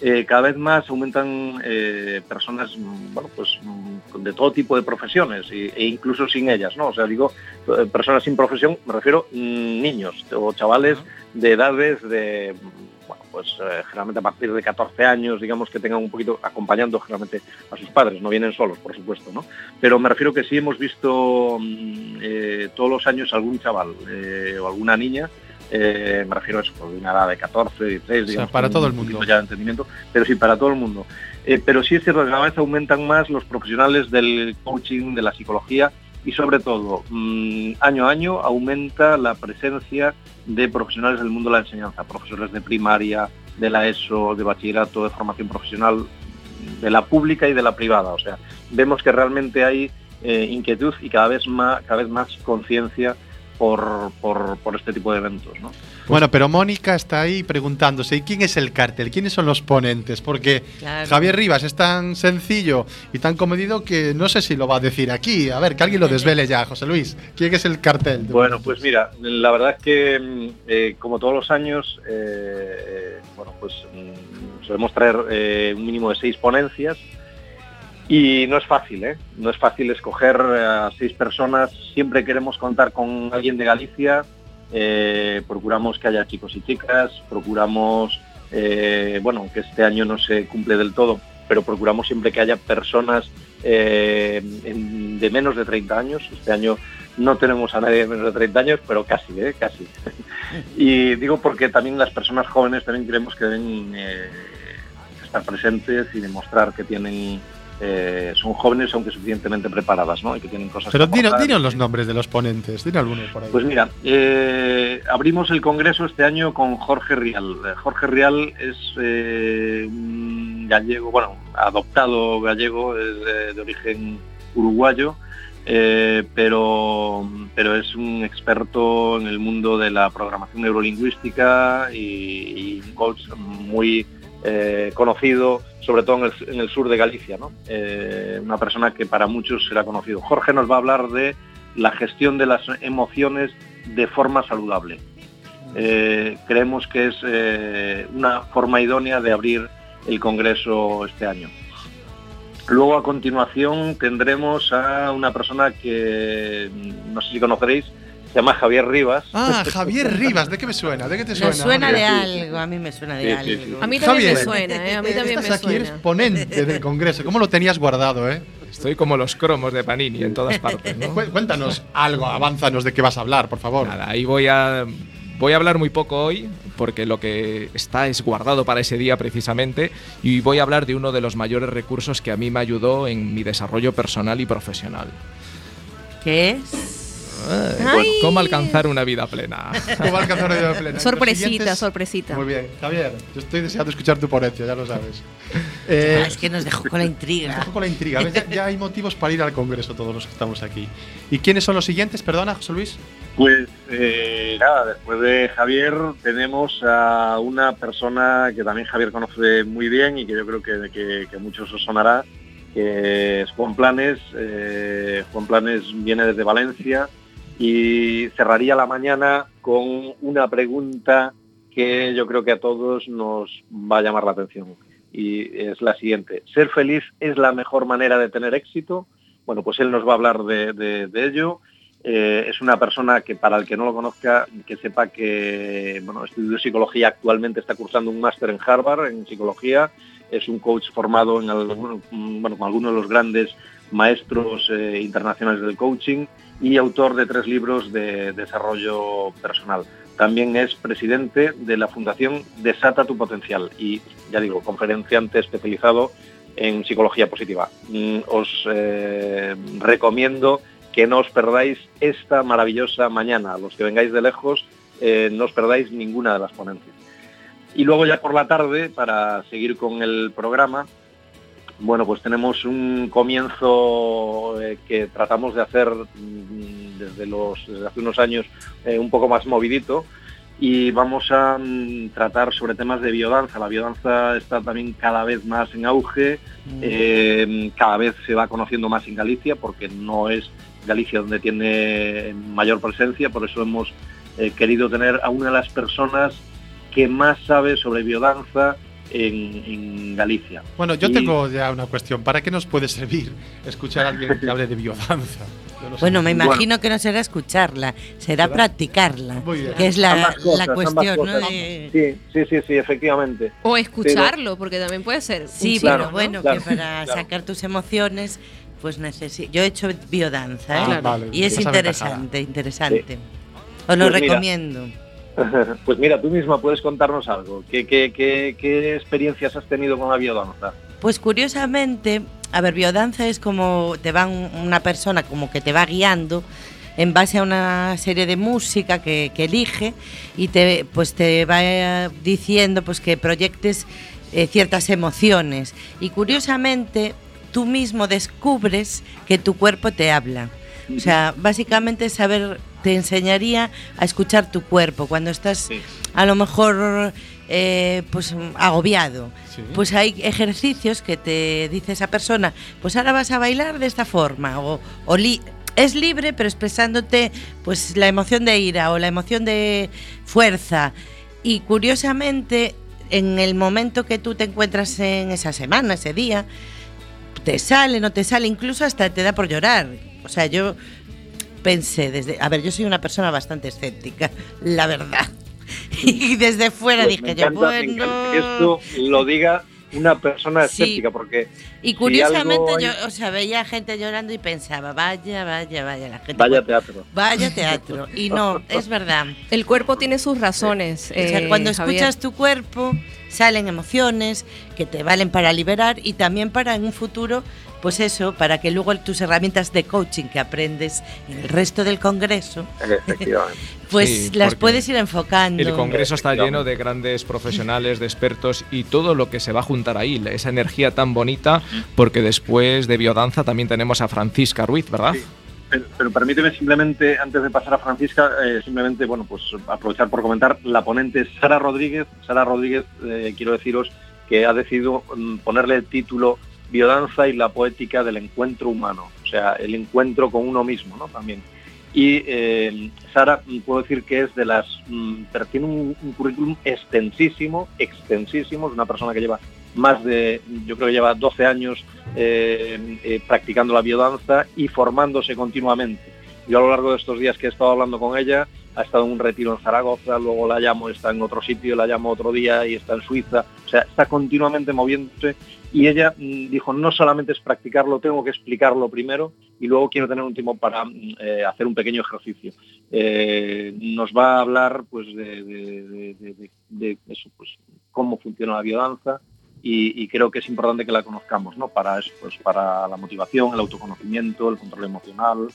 eh, cada vez más aumentan eh, personas mm, bueno, pues, mm, de todo tipo de profesiones y- e incluso sin ellas, ¿no? O sea, digo, personas sin profesión, me refiero niños o chavales de edades de, pues eh, generalmente a partir de 14 años, digamos que tengan un poquito acompañando generalmente a sus padres, no vienen solos, por supuesto, ¿no? Pero me refiero que sí hemos visto mm, eh, todos los años algún chaval eh, o alguna niña me refiero a eso, de una edad de 14, 16, digamos. para todo el mundo. ya de entendimiento, pero sí, para todo el mundo. Pero sí es cierto que cada vez aumentan más los profesionales del coaching, de la psicología y sobre todo, mm, año a año aumenta la presencia de profesionales del mundo de la enseñanza, profesores de primaria, de la ESO, de bachillerato, de formación profesional, de la pública y de la privada. O sea, vemos que realmente hay eh, inquietud y cada vez más, cada vez más conciencia por, por, por este tipo de eventos. ¿no? Bueno, pero Mónica está ahí preguntándose, ¿y quién es el cartel? ¿Quiénes son los ponentes? Porque Claro. Javier Rivas es tan sencillo y tan comedido que no sé si lo va a decir aquí. A ver, que alguien lo desvele ya, José Luis. ¿Quién es el cartel? Bueno, pues mira, la verdad es que mm, eh, como todos los años, eh, eh, bueno, pues mm, solemos traer eh, un mínimo de seis ponencias y no es fácil, ¿eh? No es fácil escoger a seis personas. Siempre queremos contar con alguien de Galicia. eh, procuramos que haya chicos y chicas. Procuramos, eh, bueno, que este año no se cumple del todo, pero procuramos siempre que haya personas eh, de menos de 30 años. Este año no tenemos a nadie de menos de 30 años, pero casi, ¿eh? casi. y digo porque también las personas jóvenes también creemos que deben eh, estar presentes y demostrar que tienen eh, son jóvenes aunque suficientemente preparadas, ¿no? Y que tienen cosas Pero dinos, los nombres de los ponentes, dinos algunos por ahí. Pues mira, eh, abrimos el congreso este año con Jorge Rial. Eh, Jorge Rial es eh, un gallego, bueno, adoptado gallego, es de, de origen uruguayo, pero, pero es un experto en el mundo de la programación neurolingüística y, y un coach muy eh, conocido, sobre todo en el, sur de Galicia. Eh, una persona que para muchos será conocido. Jorge nos va a hablar de la gestión de las emociones de forma saludable. Eh, creemos que es una forma idónea de abrir el Congreso este año. Luego a continuación tendremos a una persona que no sé si conoceréis, se llama Javier Rivas. Ah, Javier Rivas, ¿de qué me suena? ¿De qué te Me suena? suena hombre? de algo, a mí me suena de Sí, sí, sí. algo. A mí también Javier. me suena, ¿eh? A mí también me Estás aquí, eres suena. ponente del Congreso. ¿Cómo lo tenías guardado, eh? Estoy como los cromos de Panini en todas partes, ¿no? Cu- Cuéntanos algo, avánzanos de qué vas a hablar, por favor. Nada, ahí voy a voy a hablar muy poco hoy porque lo que está es guardado para ese día precisamente y voy a hablar de uno de los mayores recursos que a mí me ayudó en mi desarrollo personal y profesional. ¿Qué es? ¿Cómo alcanzar una vida plena? Sorpresita, sorpresita. Muy bien, Javier, yo estoy deseando escuchar tu ponencia, ya lo sabes. Eh, Ah, es que nos dejó con la intriga. poco con la intriga. Ya, ya hay motivos para ir al Congreso todos los que estamos aquí. ¿Y quiénes son los siguientes? Perdona, José Luis. Pues eh, nada, después de Javier tenemos a una persona que también Javier conoce muy bien y que yo creo que, que, que muchos os sonará, que es Juan Planes. Eh, Juan Planes viene desde Valencia y cerraría la mañana con una pregunta que yo creo que a todos nos va a llamar la atención. Y es la siguiente. ¿Ser feliz es la mejor manera de tener éxito? Bueno, pues él nos va a hablar de, ello. Eh, es una persona que para el que no lo conozca, que sepa que bueno, estudió psicología, actualmente está cursando un máster en Harvard en psicología, es un coach formado en alguno- bueno, con algunos de los grandes maestros eh, internacionales del coaching y autor de tres libros de desarrollo personal. También es presidente de la Fundación Desata tu Potencial y, ya digo, conferenciante especializado en psicología positiva. Mm, Os eh, recomiendo que no os perdáis esta maravillosa mañana. Los que vengáis de lejos, eh, no os perdáis ninguna de las ponencias. Y luego ya por la tarde, para seguir con el programa, bueno, pues tenemos un comienzo eh, que tratamos de hacer mm, desde, los, desde hace unos años eh, un poco más movidito. Y vamos a mm, tratar sobre temas de biodanza. La biodanza está también cada vez más en auge, eh, cada vez se va conociendo más en Galicia porque no es Galicia donde tiene mayor presencia, por eso hemos querido tener a una de las personas que más sabe sobre biodanza en, en Galicia. Bueno, yo Y- tengo ya una cuestión. ¿Para qué nos puede servir escuchar a alguien que hable de biodanza? No sé. Bueno, me Bueno. imagino que no será escucharla, será ¿Será? practicarla, Muy bien. que es la, cosas, la cuestión, ¿no? cosas. De- Sí, sí, sí, sí, efectivamente. O escucharlo, porque también puede ser. Sí, pero ¿no? bueno, Claro, que para claro. sacar tus emociones, pues necesito. Yo he hecho biodanza, ¿eh? Ah, vale, y es esa interesante, interesante. Os lo Pues mira. Pues mira, tú misma puedes contarnos algo. ¿Qué, qué, experiencias has tenido con la biodanza? Pues curiosamente, a ver, biodanza es como te va un- una persona como que te va guiando en base a una serie de música que, que elige y te pues te va diciendo pues que proyectes eh, ciertas emociones y curiosamente tú mismo descubres que tu cuerpo te habla. O sea, básicamente saber te enseñaría a escuchar tu cuerpo cuando estás Sí. a lo mejor eh, pues agobiado. Sí. Pues hay ejercicios que te dice esa persona, pues ahora vas a bailar de esta forma o, o li- es libre pero expresándote pues la emoción de ira o la emoción de fuerza y curiosamente en el momento que tú te encuentras en esa semana, ese día, te sale, no te sale, incluso hasta te da por llorar. O sea, yo pensé desde, a ver, yo soy una persona bastante escéptica, la verdad. Y desde fuera Pues me dije yo, encanta, me bueno, encanta que esto lo diga una persona Sí. escéptica, porque Y curiosamente yo, o sea, veía gente llorando y pensaba, vaya, vaya, vaya, la gente. vaya teatro. Vaya teatro. Y no, es verdad. El cuerpo tiene sus razones. o sea, eh, cuando Javier. escuchas tu cuerpo, salen emociones que te valen para liberar y también para en un futuro pues eso, para que luego tus herramientas de coaching que aprendes en el resto del congreso, Efectivamente. pues Sí, las puedes ir enfocando. El congreso está lleno de grandes profesionales, de expertos y todo lo que se va a juntar ahí, esa energía tan bonita, porque después de biodanza también tenemos a Francisca Ruiz, ¿verdad? Sí. Pero, pero permíteme simplemente, antes de pasar a Francisca, eh, simplemente, bueno, pues aprovechar por comentar, la ponente es Sara Rodríguez. Sara Rodríguez, eh, quiero deciros que ha decidido mm, ponerle el título Biodanza y la poética del encuentro humano, o sea, el encuentro con uno mismo, ¿no? También. Y eh, Sara, puedo decir que es de las, mm, pero tiene un, un currículum extensísimo, extensísimo, es una persona que lleva más de, yo creo que lleva 12 años eh, eh, practicando la biodanza y formándose continuamente. Yo a lo largo de estos días que he estado hablando con ella, ha estado en un retiro en Zaragoza, luego la llamo, está en otro sitio, la llamo otro día y está en Suiza, o sea, está continuamente moviéndose y ella mm, dijo, no solamente es practicarlo, tengo que explicarlo primero y luego quiero tener un tiempo para mm, eh, hacer un pequeño ejercicio. Eh, nos va a hablar pues de, de- de- eso, pues, cómo funciona la biodanza, y, creo que es importante que la conozcamos, ¿no? Para eso, pues para la motivación, el autoconocimiento, el control emocional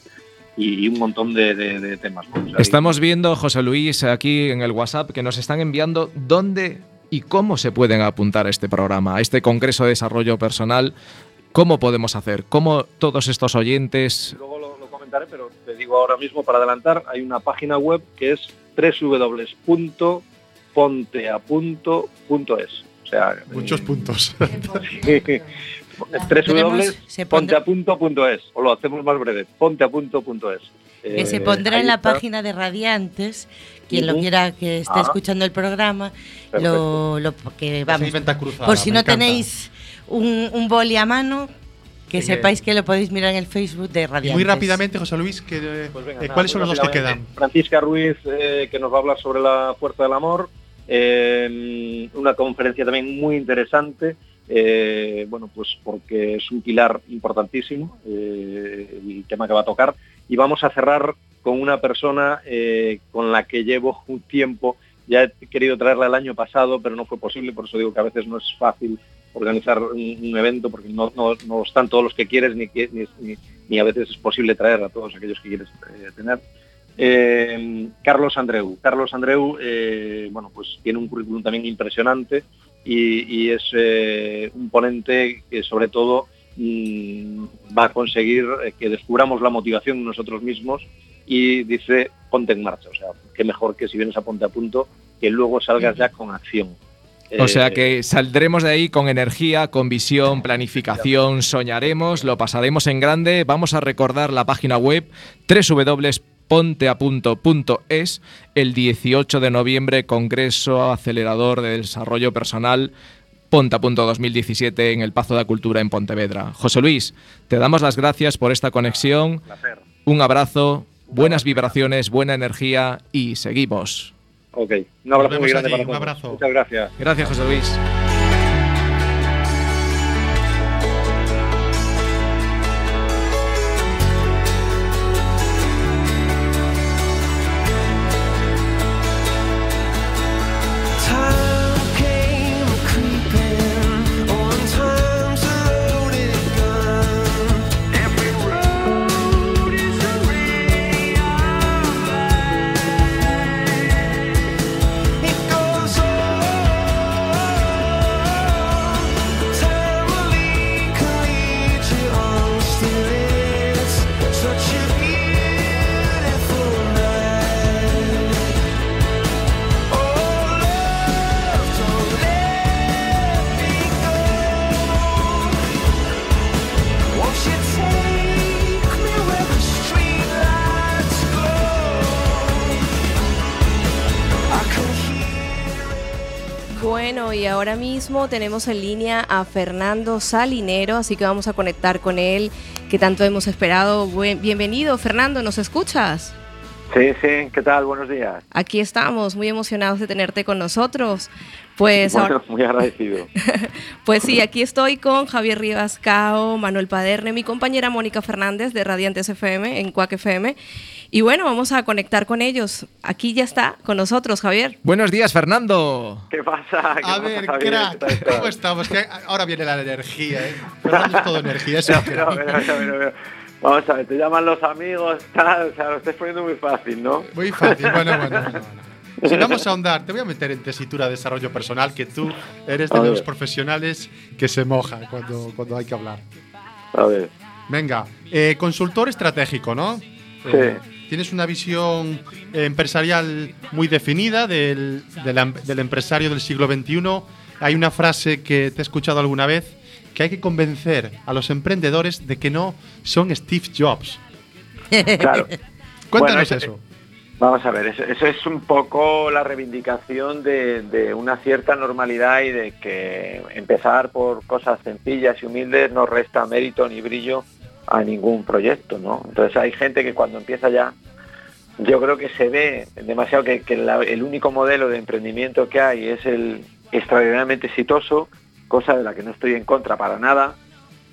y, un montón de, de- temas. Estamos viendo, José Luis, aquí en el WhatsApp que nos están enviando dónde y cómo se pueden apuntar a este programa, a este Congreso de Desarrollo Personal. ¿Cómo podemos hacer? ¿Cómo todos estos oyentes... Luego lo, lo comentaré, pero te digo ahora mismo para adelantar, hay una página web que es www.ponteapunto.es. O sea, Muchos puntos. Se pondrá- www.ponteapunto.es o lo hacemos más breve, ponteapunto.es. que se Eh, pondrá en la está. página de Radiantes, quien lo quiera que esté Ah. escuchando el programa, lo, lo- que vamos. cruzada, Por si no encanta. tenéis un, un boli a mano, que sepáis que lo podéis mirar en el Facebook de Radiantes. muy rápidamente, José Luis, que, Pues venga, eh, nada, ¿cuáles son muy los dos que quedan? Francisca Ruiz, eh, que nos va a hablar sobre la fuerza del amor. eh, una conferencia también muy interesante. eh, bueno, pues porque es un pilar importantísimo eh, el tema que va a tocar. Y vamos a cerrar con una persona eh, con la que llevo un tiempo. Ya he querido traerla el año pasado, pero no fue posible, por eso digo que a veces no es fácil organizar un, evento porque no, están todos los que quieres ni, ni, ni- a veces es posible traer a todos aquellos que quieres eh, tener. Eh, Carlos Andreu. Carlos Andreu, bueno, pues tiene un currículum también impresionante y, es un ponente que sobre todo mm, va a conseguir que descubramos la motivación nosotros mismos y dice ponte en marcha. O sea, qué mejor que si vienes a ponte a punto, que luego salgas ya con acción. O sea Eh, que saldremos de ahí con energía, con visión, planificación, soñaremos, lo pasaremos en grande. Vamos a recordar la página web www.ponteapunto.es el 18 de noviembre, Congreso Acelerador de Desarrollo Personal Ponte a Punto 2017 en el Pazo de la Cultura en Pontevedra. José Luis, te damos las gracias por esta conexión. Un abrazo, buenas vibraciones, buena energía y seguimos. Ok, un abrazo Nos muy grande allí, para un abrazo. Muchas gracias. Gracias, José Luis. Tenemos en línea a Fernando Salinero, así que vamos a conectar con él, que tanto hemos esperado. Bienvenido, Fernando, ¿nos escuchas? Sí, sí, ¿qué tal? Buenos días. Aquí estamos, muy emocionados de tenerte con nosotros. Pues, Bueno, ahora- muy agradecido. pues sí, aquí estoy con Javier Rivas Cao, Manuel Paderne, mi compañera Mónica Fernández de Radiantes FM en Cuac FM. Y bueno, vamos a conectar con ellos. Aquí ya está con nosotros, Javier. Buenos días, Fernando. ¿Qué pasa? ¿Qué A pasa, ver, Javier? ¿Qué tal crack? ¿cómo estamos? Que ahora viene la energía, ¿eh? Fernando es todo energía, es un No, crack. no, no, no, no, no. Vamos a ver, te llaman los amigos, tal, o sea, lo estás poniendo muy fácil, ¿no? Muy fácil, bueno, bueno, bueno. bueno. Si vamos a ahondar, te voy a meter en tesitura de desarrollo personal, que tú eres de los profesionales que se mojan cuando, cuando hay que hablar. A ver. Venga, eh, consultor estratégico, ¿no? Eh, tienes una visión empresarial muy definida del, del am- del empresario del siglo XXI. Hay una frase que te he escuchado alguna vez, que hay que convencer a los emprendedores de que no son Steve Jobs. Claro. Cuéntanos Bueno, eso. Vamos a ver, eso, eso es un poco la reivindicación de, de una cierta normalidad y de que empezar por cosas sencillas y humildes no resta mérito ni brillo a ningún proyecto, ¿no? Entonces hay gente que cuando empieza ya, yo creo que se ve demasiado que, que la- el único modelo de emprendimiento que hay es el extraordinariamente exitoso, cosa de la que no estoy en contra para nada,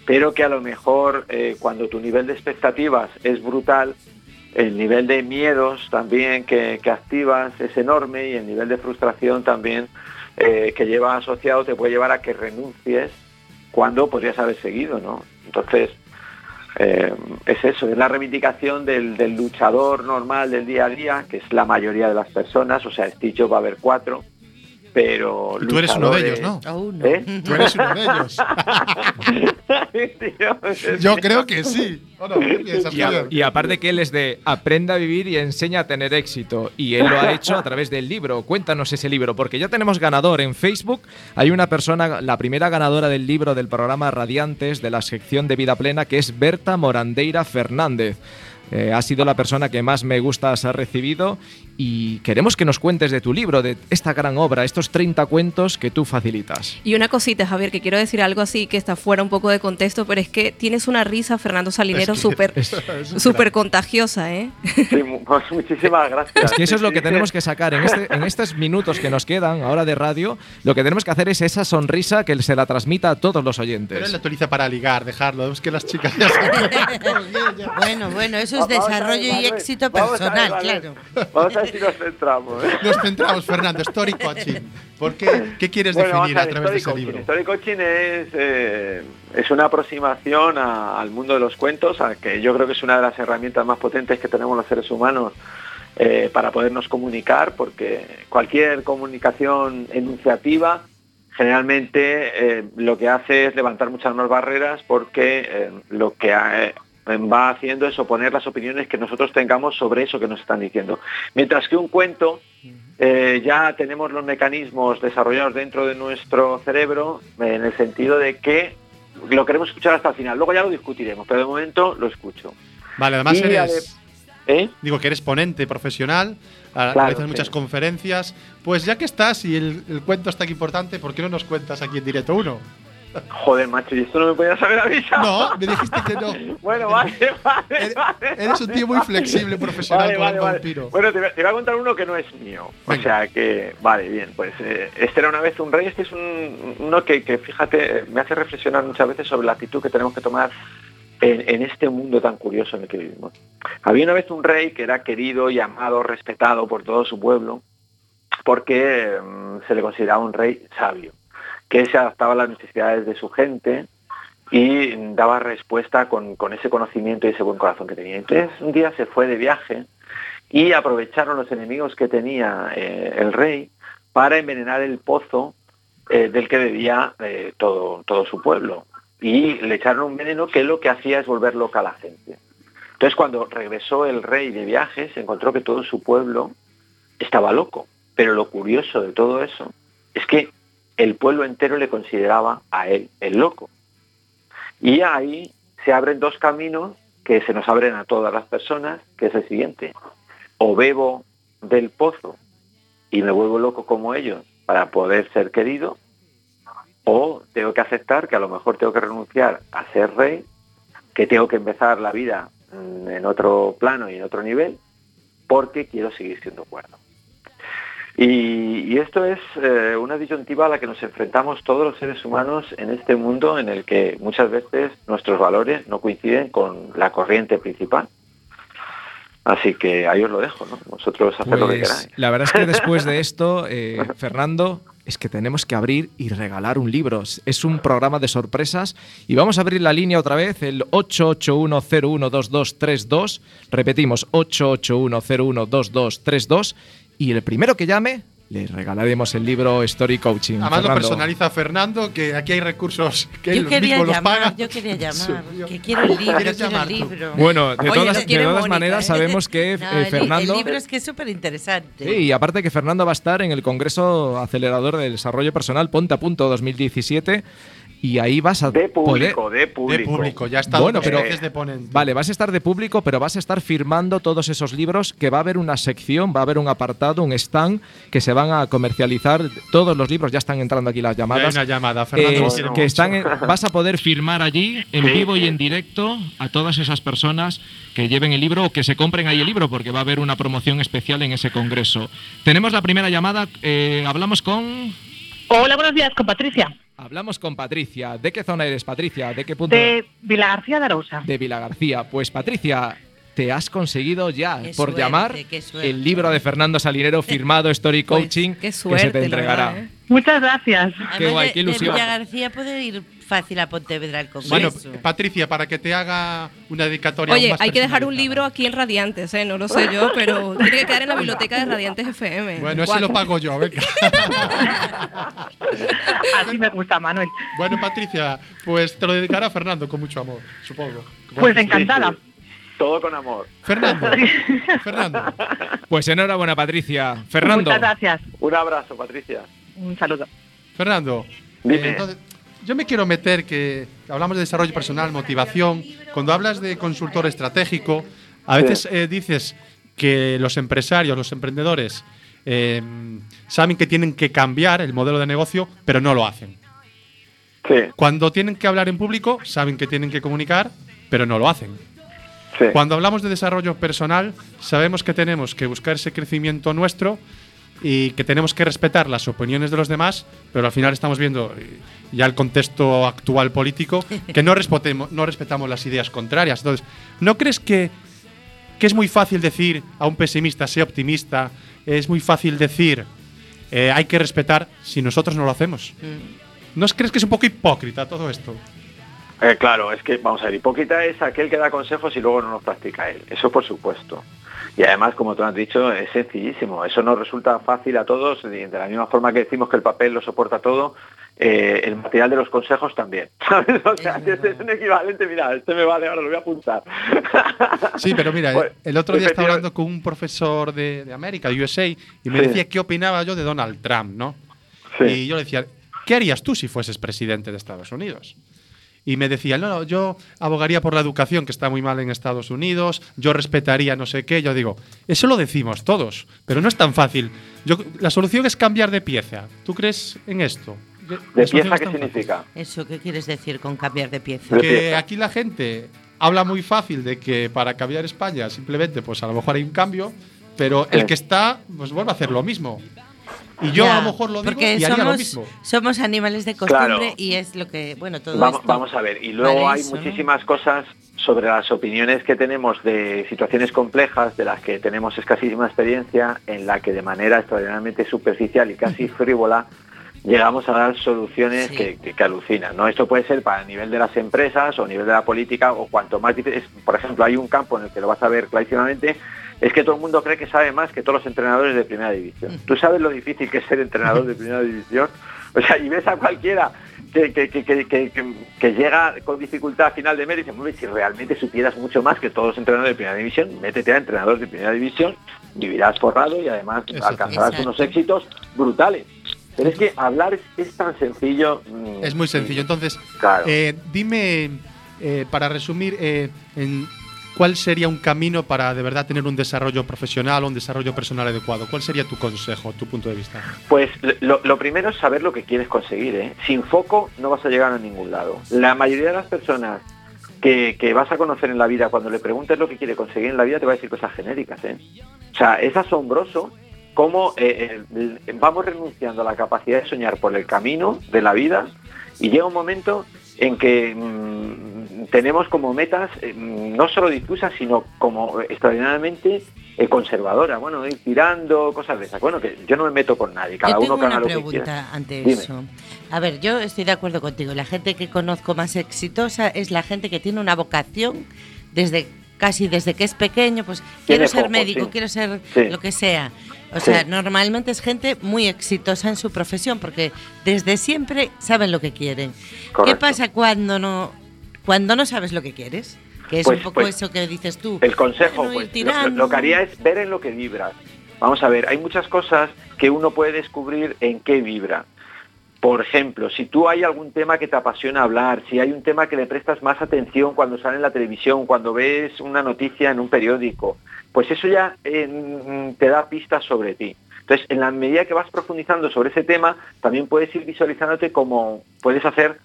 pero que a lo mejor eh, cuando tu nivel de expectativas es brutal, el nivel de miedos también que, activas es enorme y el nivel de frustración también eh, que lleva asociado te puede llevar a que renuncies cuando podrías haber seguido, ¿no? Entonces, eh, es eso, es la reivindicación del, del luchador normal del día a día, que es la mayoría de las personas, o sea, Steve Jobs va a haber cuatro, pero... Y tú eres uno de ellos, ¿no? ¿Eh? Tú eres uno de ellos. Yo creo que sí. ¿O no? ¿Qué piensas, Y, a- y aparte que él es de aprenda a vivir y enseña a tener éxito. Y él lo ha hecho a través del libro. Cuéntanos ese libro, porque ya tenemos ganador en Facebook. Hay una persona, la primera ganadora del libro del programa Radiantes de la sección de Vida Plena, que es Berta Morandeira Fernández. Eh, ha sido la persona que más me gustas ha recibido y queremos que nos cuentes de tu libro, de esta gran obra, estos 30 cuentos que tú facilitas. Y una cosita, Javier, que quiero decir algo así que está fuera un poco de contexto, pero es que tienes una risa, Fernando Salinero, Es que- súper súper contagiosa, ¿eh? Sí, pues muchísimas gracias. Es que eso es lo que tenemos que sacar. En, este- en estos minutos que nos quedan ahora de radio, lo que tenemos que hacer es esa sonrisa que se la transmita a todos los Pero él oyentes. lo utiliza para ligar, dejarlo. Es que las chicas ya saben. Bueno, bueno, eso es Ver, desarrollo y éxito vamos a ver, personal, claro. Vamos a ver si nos centramos. ¿eh? Nos centramos, Fernando, Story Coaching. ¿Por qué? ¿Qué quieres Bueno, definir a ver, través de ese Coaching. libro? Story Coaching es, eh, es una aproximación a- al mundo de los cuentos, a que yo creo que es una de las herramientas más potentes que tenemos los seres humanos eh, para podernos comunicar, porque cualquier comunicación enunciativa generalmente eh, lo que hace es levantar muchas más barreras porque eh, lo que eh, va haciendo es oponer las opiniones que nosotros tengamos sobre eso que nos están diciendo. Mientras que un cuento eh, ya tenemos los mecanismos desarrollados dentro de nuestro cerebro eh, en el sentido de que lo queremos escuchar hasta el final. Luego ya lo discutiremos, pero de momento lo escucho. Vale, además Y eres. ¿Eh? Digo que eres ponente profesional, Claro, sí. muchas conferencias. Pues ya que estás y el, el cuento está aquí importante, ¿por qué no nos cuentas aquí en directo uno? Joder, macho, y esto no me podías haber avisado. No, me dijiste que no. Bueno, vale, vale, vale. Eres un tío muy flexible profesional Vale, vampiro. Bueno, te, voy a- te voy a contar uno que no es mío. O sea que, vale, bien, pues eh, este era una vez un rey, este es un, uno que, que, fíjate, me hace reflexionar muchas veces sobre la actitud que tenemos que tomar en, en este mundo tan curioso en el que vivimos. Había una vez un rey que era querido y amado, respetado por todo su pueblo, porque mm, se le consideraba un rey sabio, que se adaptaba a las necesidades de su gente y daba respuesta con, ese conocimiento y ese buen corazón que tenía. Entonces un día se fue de viaje y aprovecharon los enemigos que tenía eh, el rey para envenenar el pozo eh, del que bebía eh, todo, todo su pueblo. Y le echaron un veneno que lo que hacía es volver loca a la gente. Entonces cuando regresó el rey de viaje se encontró que todo su pueblo estaba loco. Pero lo curioso de todo eso es que el pueblo entero le consideraba a él el loco. Y ahí se abren dos caminos que se nos abren a todas las personas, que es el siguiente. O bebo del pozo y me vuelvo loco como ellos para poder ser querido, o tengo que aceptar que a lo mejor tengo que renunciar a ser rey, que tengo que empezar la vida mm, en otro plano y en otro nivel, porque quiero seguir siendo cuerdo. Y, y esto es eh, una disyuntiva a la que nos enfrentamos todos los seres humanos en este mundo en el que muchas veces nuestros valores no coinciden con la corriente principal. Así que ahí os lo dejo, ¿no? Vosotros haced lo que Pues, queráis. la verdad es que después de esto, eh, Fernando, es que tenemos que abrir y regalar un libro. Es un programa de sorpresas y vamos a abrir la línea otra vez, el 881012232. Repetimos, 881012232 y el primero que llame le regalaremos el libro Story Coaching. Además lo Fernando. personaliza Fernando, que aquí hay recursos que él Yo quería mismo los llamar, paga. yo quería llamar, Sí, que quiero el libro, ¿Quieres quiero llamar el libro. Bueno, de Oye, todas, lo de todas Mónica, maneras ¿eh? sabemos que No, eh, el li- Fernando... El libro es que es súper interesante. Sí, y aparte que Fernando va a estar en el Congreso Acelerador de Desarrollo Personal Ponte a Punto 2017 y ahí vas a De poder... público, de público. De público, ya está. Bueno, pero- veces de ponente. Vale, vas a estar de público, pero vas a estar firmando todos esos libros, que va a haber una sección, va a haber un apartado, un stand, que se van a comercializar. Todos los libros, ya están entrando aquí las Ya hay llamadas. una llamada, Fernando. eh, que mucho. están en- vas a poder firmar allí en Sí, vivo y en directo a todas esas personas que lleven el libro o que se compren ahí el libro porque va a haber una promoción especial en ese congreso. Tenemos la primera llamada, eh, hablamos con Hola, buenos días, con Patricia, hablamos con Patricia. ¿De qué zona eres, Patricia? ¿De qué punto? de Vila García de Arousa. de Vila García. Pues Patricia, te has conseguido ya, Qué por suerte, llamar, el libro de Fernando Salinero firmado Story Pues, Coaching que se te entregará. verdad, ¿eh? Muchas gracias. Además Qué guay, qué ilusión. De Villa García puede ir fácil a Pontevedra al Bueno, Congreso. Patricia, para que te haga una dedicatoria Oye, aún más hay que dejar un libro aquí en Radiantes, ¿eh? No lo sé yo, pero tiene que quedar en la biblioteca de Radiantes FM. Bueno, ese lo pago yo, venga. Así me gusta, Manuel. bueno, Patricia, pues te lo dedicará Fernando con mucho amor, supongo. Pues encantada. Todo con amor. Fernando, Fernando, Pues enhorabuena, Patricia. Fernando, Muchas gracias. Un abrazo, Patricia. Un saludo. Fernando. Dime. eh, entonces, yo me quiero meter que hablamos de desarrollo personal, motivación. Cuando hablas de consultor estratégico, a veces eh, dices que los empresarios, los emprendedores, eh, saben que tienen que cambiar el modelo de negocio, pero no lo hacen. Sí, Cuando tienen que hablar en público, saben que tienen que comunicar, pero no lo hacen. sí. Cuando hablamos de desarrollo personal, sabemos que tenemos que buscar ese crecimiento nuestro y que tenemos que respetar las opiniones de los demás, pero al final estamos viendo eh, ya el contexto actual político que no respetemos, no respetamos las ideas contrarias. Entonces, ¿no crees que, que es muy fácil decir a un pesimista, sea optimista? Es muy fácil decir, eh, hay que respetar si nosotros no lo hacemos. ¿No crees que es un poco hipócrita todo esto? Eh, claro, es que, vamos a ver, hipócrita es aquel que da consejos y luego no los practica él. Eso por supuesto. Y además, como tú has dicho, es sencillísimo. Eso nos resulta fácil a todos. y De la misma forma que decimos que el papel lo soporta todo, eh, el material de los consejos también. ¿Sabes? O sea, este es un equivalente. Mira, este me vale, ahora lo voy a apuntar. Sí, pero mira, Pues, el otro día estaba efectiva- hablando con un profesor de, de América, de USA, y me Sí. decía qué opinaba yo de Donald Trump, ¿no? Sí. Y yo le decía, ¿qué harías tú si fueses presidente de Estados Unidos? Y me decía, no, no, yo abogaría por la educación, que está muy mal en Estados Unidos, yo respetaría no sé qué. Yo digo, eso lo decimos todos, pero no es tan fácil. Yo, la solución es cambiar de pieza. ¿Tú crees en esto? ¿De pieza qué fácil. significa? ¿Eso qué quieres decir con cambiar de pieza? De que pieza. aquí la gente habla muy fácil de que para cambiar España simplemente pues a lo mejor hay un cambio, pero el que está pues vuelve a hacer lo mismo. Y yo Ya, a lo mejor lo digo porque y haría somos, lo mismo. somos animales de costumbre Claro. y es lo que, bueno, todo Vamos, esto. vamos a ver, y luego Vale hay eso, ¿no? muchísimas cosas sobre las opiniones que tenemos de situaciones complejas, de las que tenemos escasísima experiencia, en la que de manera extraordinariamente superficial y casi frívola llegamos a dar soluciones Sí. que, que- que alucinan. ¿no? Esto puede ser para el nivel de las empresas o a nivel de la política o cuanto más... dif- es- Por ejemplo, hay un campo en el que lo vas a ver clarísimamente, es que todo el mundo cree que sabe más que todos los entrenadores de primera división. ¿Tú sabes lo difícil que es ser entrenador de primera división? O sea, y ves a cualquiera que, que, que, que, que- que- que llega con dificultad a final de mes y dice, "Hombre, si realmente supieras mucho más que todos los entrenadores de primera división, métete a entrenador de primera división, vivirás forrado y además alcanzarás Exacto. unos éxitos brutales. Pero es que hablar es, es tan sencillo. mm, Es muy sencillo. Entonces, Claro. eh, dime, eh, para resumir, eh, en ¿cuál sería un camino para de verdad tener un desarrollo profesional o un desarrollo personal adecuado? ¿Cuál sería tu consejo, tu punto de vista? Pues lo, primero es saber lo que quieres conseguir. ¿eh? Sin foco no vas a llegar a ningún lado. La mayoría de las personas que, que vas a conocer en la vida, cuando le preguntes lo que quiere conseguir en la vida, te va a decir cosas genéricas. ¿eh? O sea, es asombroso cómo eh, eh, vamos renunciando a la capacidad de soñar por el camino de la vida y llega un momento en que mm, tenemos como metas eh, no solo difusas, sino como extraordinariamente eh, conservadoras. Bueno, ir tirando, cosas de esas. Bueno, que yo no me meto con nadie, cada yo tengo uno que haga una lo que pregunta ante Dime. eso. A ver, yo estoy de acuerdo contigo. La gente que conozco más exitosa es la gente que tiene una vocación desde casi desde que es pequeño, pues quiero ser médico, sí. quiero ser Sí. lo que sea. O Sí. sea, normalmente es gente muy exitosa en su profesión porque desde siempre saben lo que quieren. ¿Qué pasa cuando no cuando no sabes lo que quieres? Que es Pues- un poco pues, eso que dices tú. El consejo, pues, lo- lo que haría es ver en lo que vibras. Vamos a ver, hay muchas cosas que uno puede descubrir en qué vibra. Por ejemplo, si tú hay algún tema que te apasiona hablar, si hay un tema que le prestas más atención cuando sale en la televisión, cuando ves una noticia en un periódico, pues eso ya eh, mm, te da pistas sobre ti. Entonces, en la medida que vas profundizando sobre ese tema, también puedes ir visualizándote como puedes hacer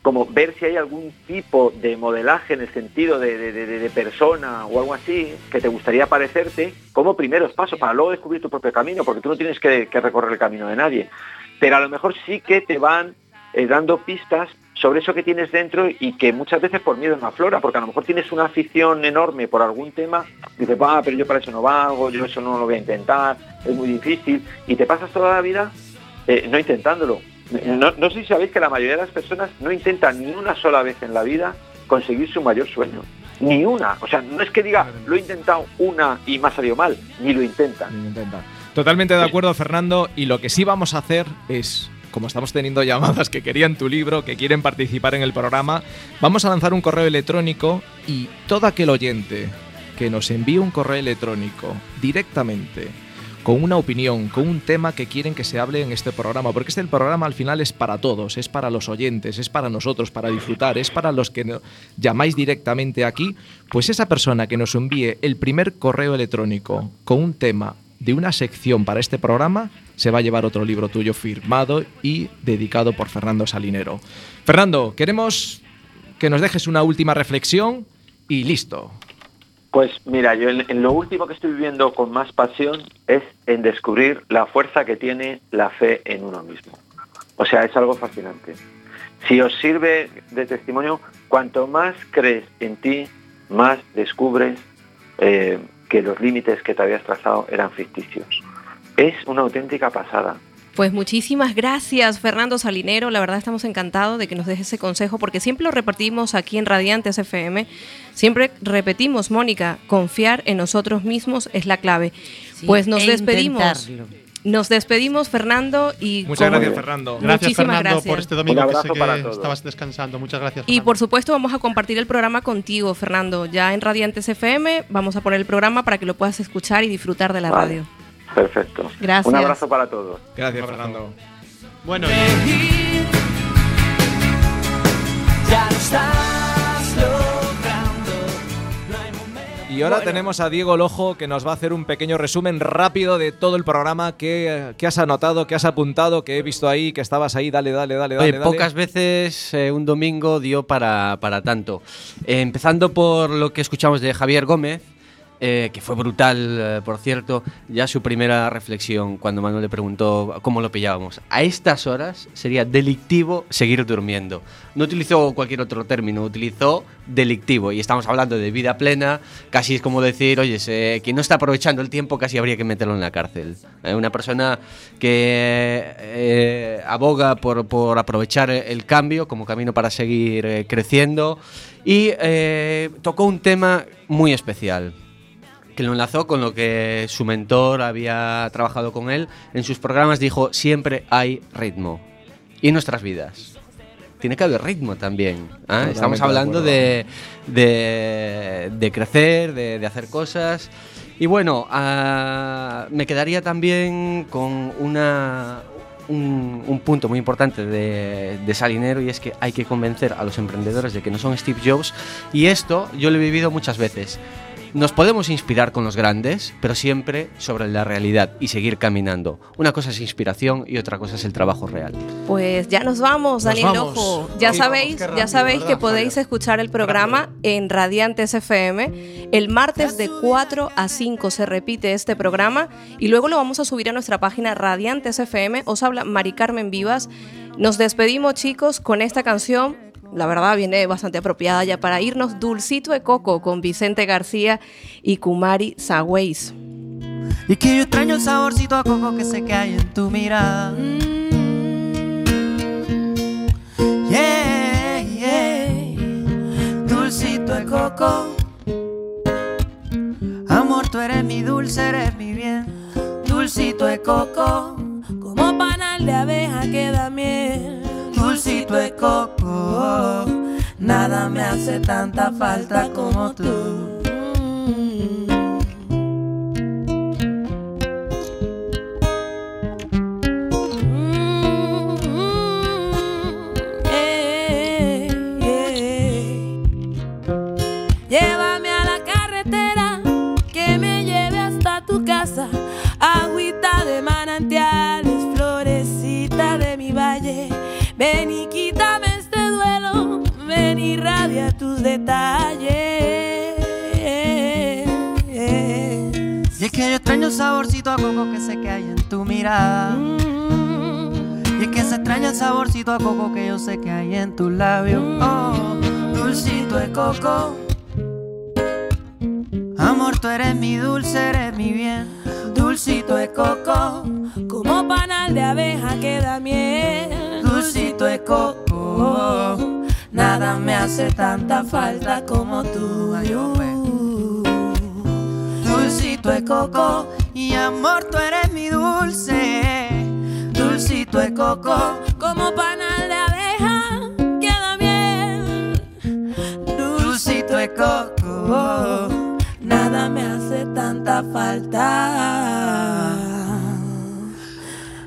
como ver si hay algún tipo de modelaje en el sentido de, persona o algo así que te gustaría parecerte como primeros pasos para luego descubrir tu propio camino, porque tú no tienes que, que recorrer el camino de nadie. Pero a lo mejor sí que te van eh, dando pistas sobre eso que tienes dentro y que muchas veces por miedo no aflora, porque a lo mejor tienes una afición enorme por algún tema, dices, va, pero yo para eso no valgo, yo eso no lo voy a intentar, es muy difícil, y te pasas toda la vida eh, no intentándolo. No, no sé si sabéis que la mayoría de las personas no intentan ni una sola vez en la vida conseguir su mayor sueño. Ni una. O sea, no es que diga, lo he intentado una y me ha salido mal, ni lo intentan. Ni intenta. Totalmente de acuerdo, Fernando. Y lo que sí vamos a hacer es, como estamos teniendo llamadas que querían tu libro, que quieren participar en el programa, vamos a lanzar un correo electrónico y todo aquel oyente que nos envíe un correo electrónico directamente con una opinión, con un tema que quieren que se hable en este programa, porque este programa al final es para todos, es para los oyentes, es para nosotros, para disfrutar, es para los que llamáis directamente aquí, pues esa persona que nos envíe el primer correo electrónico con un tema de una sección para este programa, se va a llevar otro libro tuyo firmado y dedicado por Fernando Salinero. Fernando, queremos que nos dejes una última reflexión y listo. Pues mira, yo en, lo último que estoy viviendo con más pasión es en descubrir la fuerza que tiene la fe en uno mismo. O sea, es algo fascinante. Si os sirve de testimonio, cuanto más crees en ti, más descubres eh, que los límites que te habías trazado eran ficticios. Es una auténtica pasada. Pues muchísimas gracias, Fernando Salinero. La verdad estamos encantados de que nos dejes ese consejo, porque siempre lo repetimos aquí en Radiantes FM. Siempre repetimos, Mónica, confiar en nosotros mismos es la clave. Sí, pues nos e despedimos. intentarlo. Nos despedimos, Fernando, y Muchas como- gracias, Fernando. Gracias, Muchísimas Fernando, gracias. por este domingo que sé para que estabas descansando. Muchas gracias. Y Fernando. por supuesto vamos a compartir el programa contigo, Fernando. Ya en Radiantes FM vamos a poner el programa para que lo puedas escuchar y disfrutar de la Vale. radio. Perfecto. Gracias. Un abrazo para todos. Gracias. Fernando. Bueno, Ya lo estás Y ahora tenemos a Diego Lojo que nos va a hacer un pequeño resumen rápido de todo el programa que, que has anotado, que has apuntado, que he visto ahí, que estabas ahí. Dale, dale, dale, dale. Oye, dale. pocas veces eh, un domingo dio para, para tanto. Eh, empezando por lo que escuchamos de Javier Gómez, eh, que fue brutal, eh, por cierto, ya su primera reflexión cuando Manuel le preguntó cómo lo pillábamos. A estas horas sería delictivo seguir durmiendo. No utilizó cualquier otro término, utilizó delictivo. Y estamos hablando de vida plena, casi es como decir, oye, se- quien no está aprovechando el tiempo casi habría que meterlo en la cárcel. Eh, una persona que eh, aboga por, por aprovechar el cambio como camino para seguir eh, creciendo y eh, tocó un tema muy especial que lo enlazó con lo que su mentor había trabajado con él. En sus programas dijo siempre hay ritmo y en nuestras vidas tiene que haber ritmo también ¿ah? Estamos hablando de, de, de crecer de, de hacer cosas. Y bueno ah, me quedaría también con una un, un punto muy importante de, de Salinero y es que hay que convencer a los emprendedores de que no son Steve Jobs. Y esto yo lo he vivido muchas veces Nos podemos inspirar con los grandes, pero siempre sobre la realidad y seguir caminando. Una cosa es inspiración y otra cosa es el trabajo real. Pues ya nos vamos, Nos Daniel vamos. Ojo. Ya sabéis, vamos, ya sabéis ¿verdad, que podéis escuchar el programa en Radiantes FM. El martes de 4 a 5 se repite este programa y luego lo vamos a subir a nuestra página Radiantes FM. Os habla Mari Carmen Vivas. Nos despedimos, chicos, con esta canción. La verdad viene bastante apropiada ya para irnos. Dulcito de Coco con Vicente García y Kumari Sagüeis. Y que yo extraño el saborcito a coco que sé que hay en tu mirada. Yeah, yeah. Dulcito de coco. Amor, tú eres mi dulce, eres mi bien. Dulcito de coco. Nada me hace tanta falta como tú. Detalles. Y es que yo extraño el saborcito a coco que sé que hay en tu mirada. Y es que se extraña el saborcito a coco que yo sé que hay en tus labios. Oh, dulcito de coco. Amor, tú eres mi dulce, eres mi bien. Dulcito de coco. Como panal de abeja que da miel. Dulcito de coco. Nada me hace tanta falta como tú. Hombre. Dulcito de coco. Y amor, tú eres mi dulce. Dulcito de coco. Como panal de abeja que da miel. Dulcito de coco. Nada me hace tanta falta.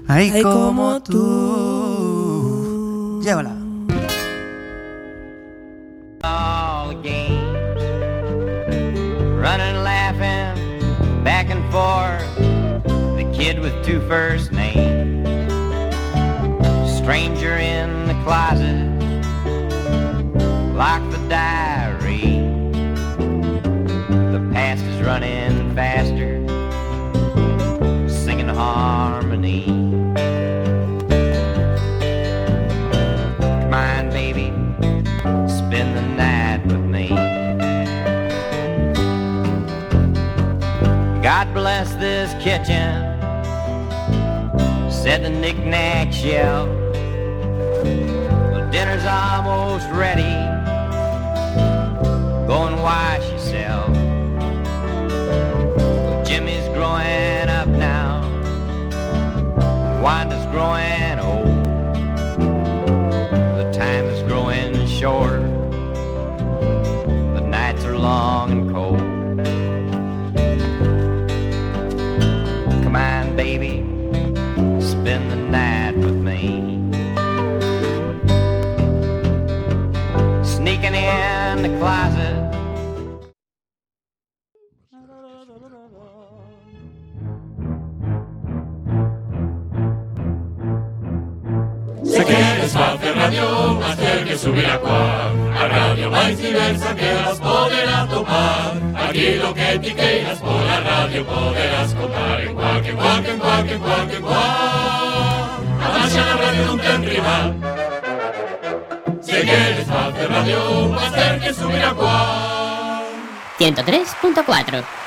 Ay, como tú. Llévala. All the games. Running, laughing, back and forth. The kid with two first names. Stranger in the closet. Lock the diary. The past is running God bless this kitchen, said the knick-knack shelf. Well, dinner's almost ready. Go and wash yourself. Well, Jimmy's growing up now. Wanda's growing old. The time is growing short. The nights are long que subir a A radio máis diversa que vas poder atopar Aquí lo que ti queiras pola radio poderás contar. En cuac, en cuac, en cuac, en cuac, en A na radio non ten rival. Se quieres facer radio, vas ter que subir a cuar 103.4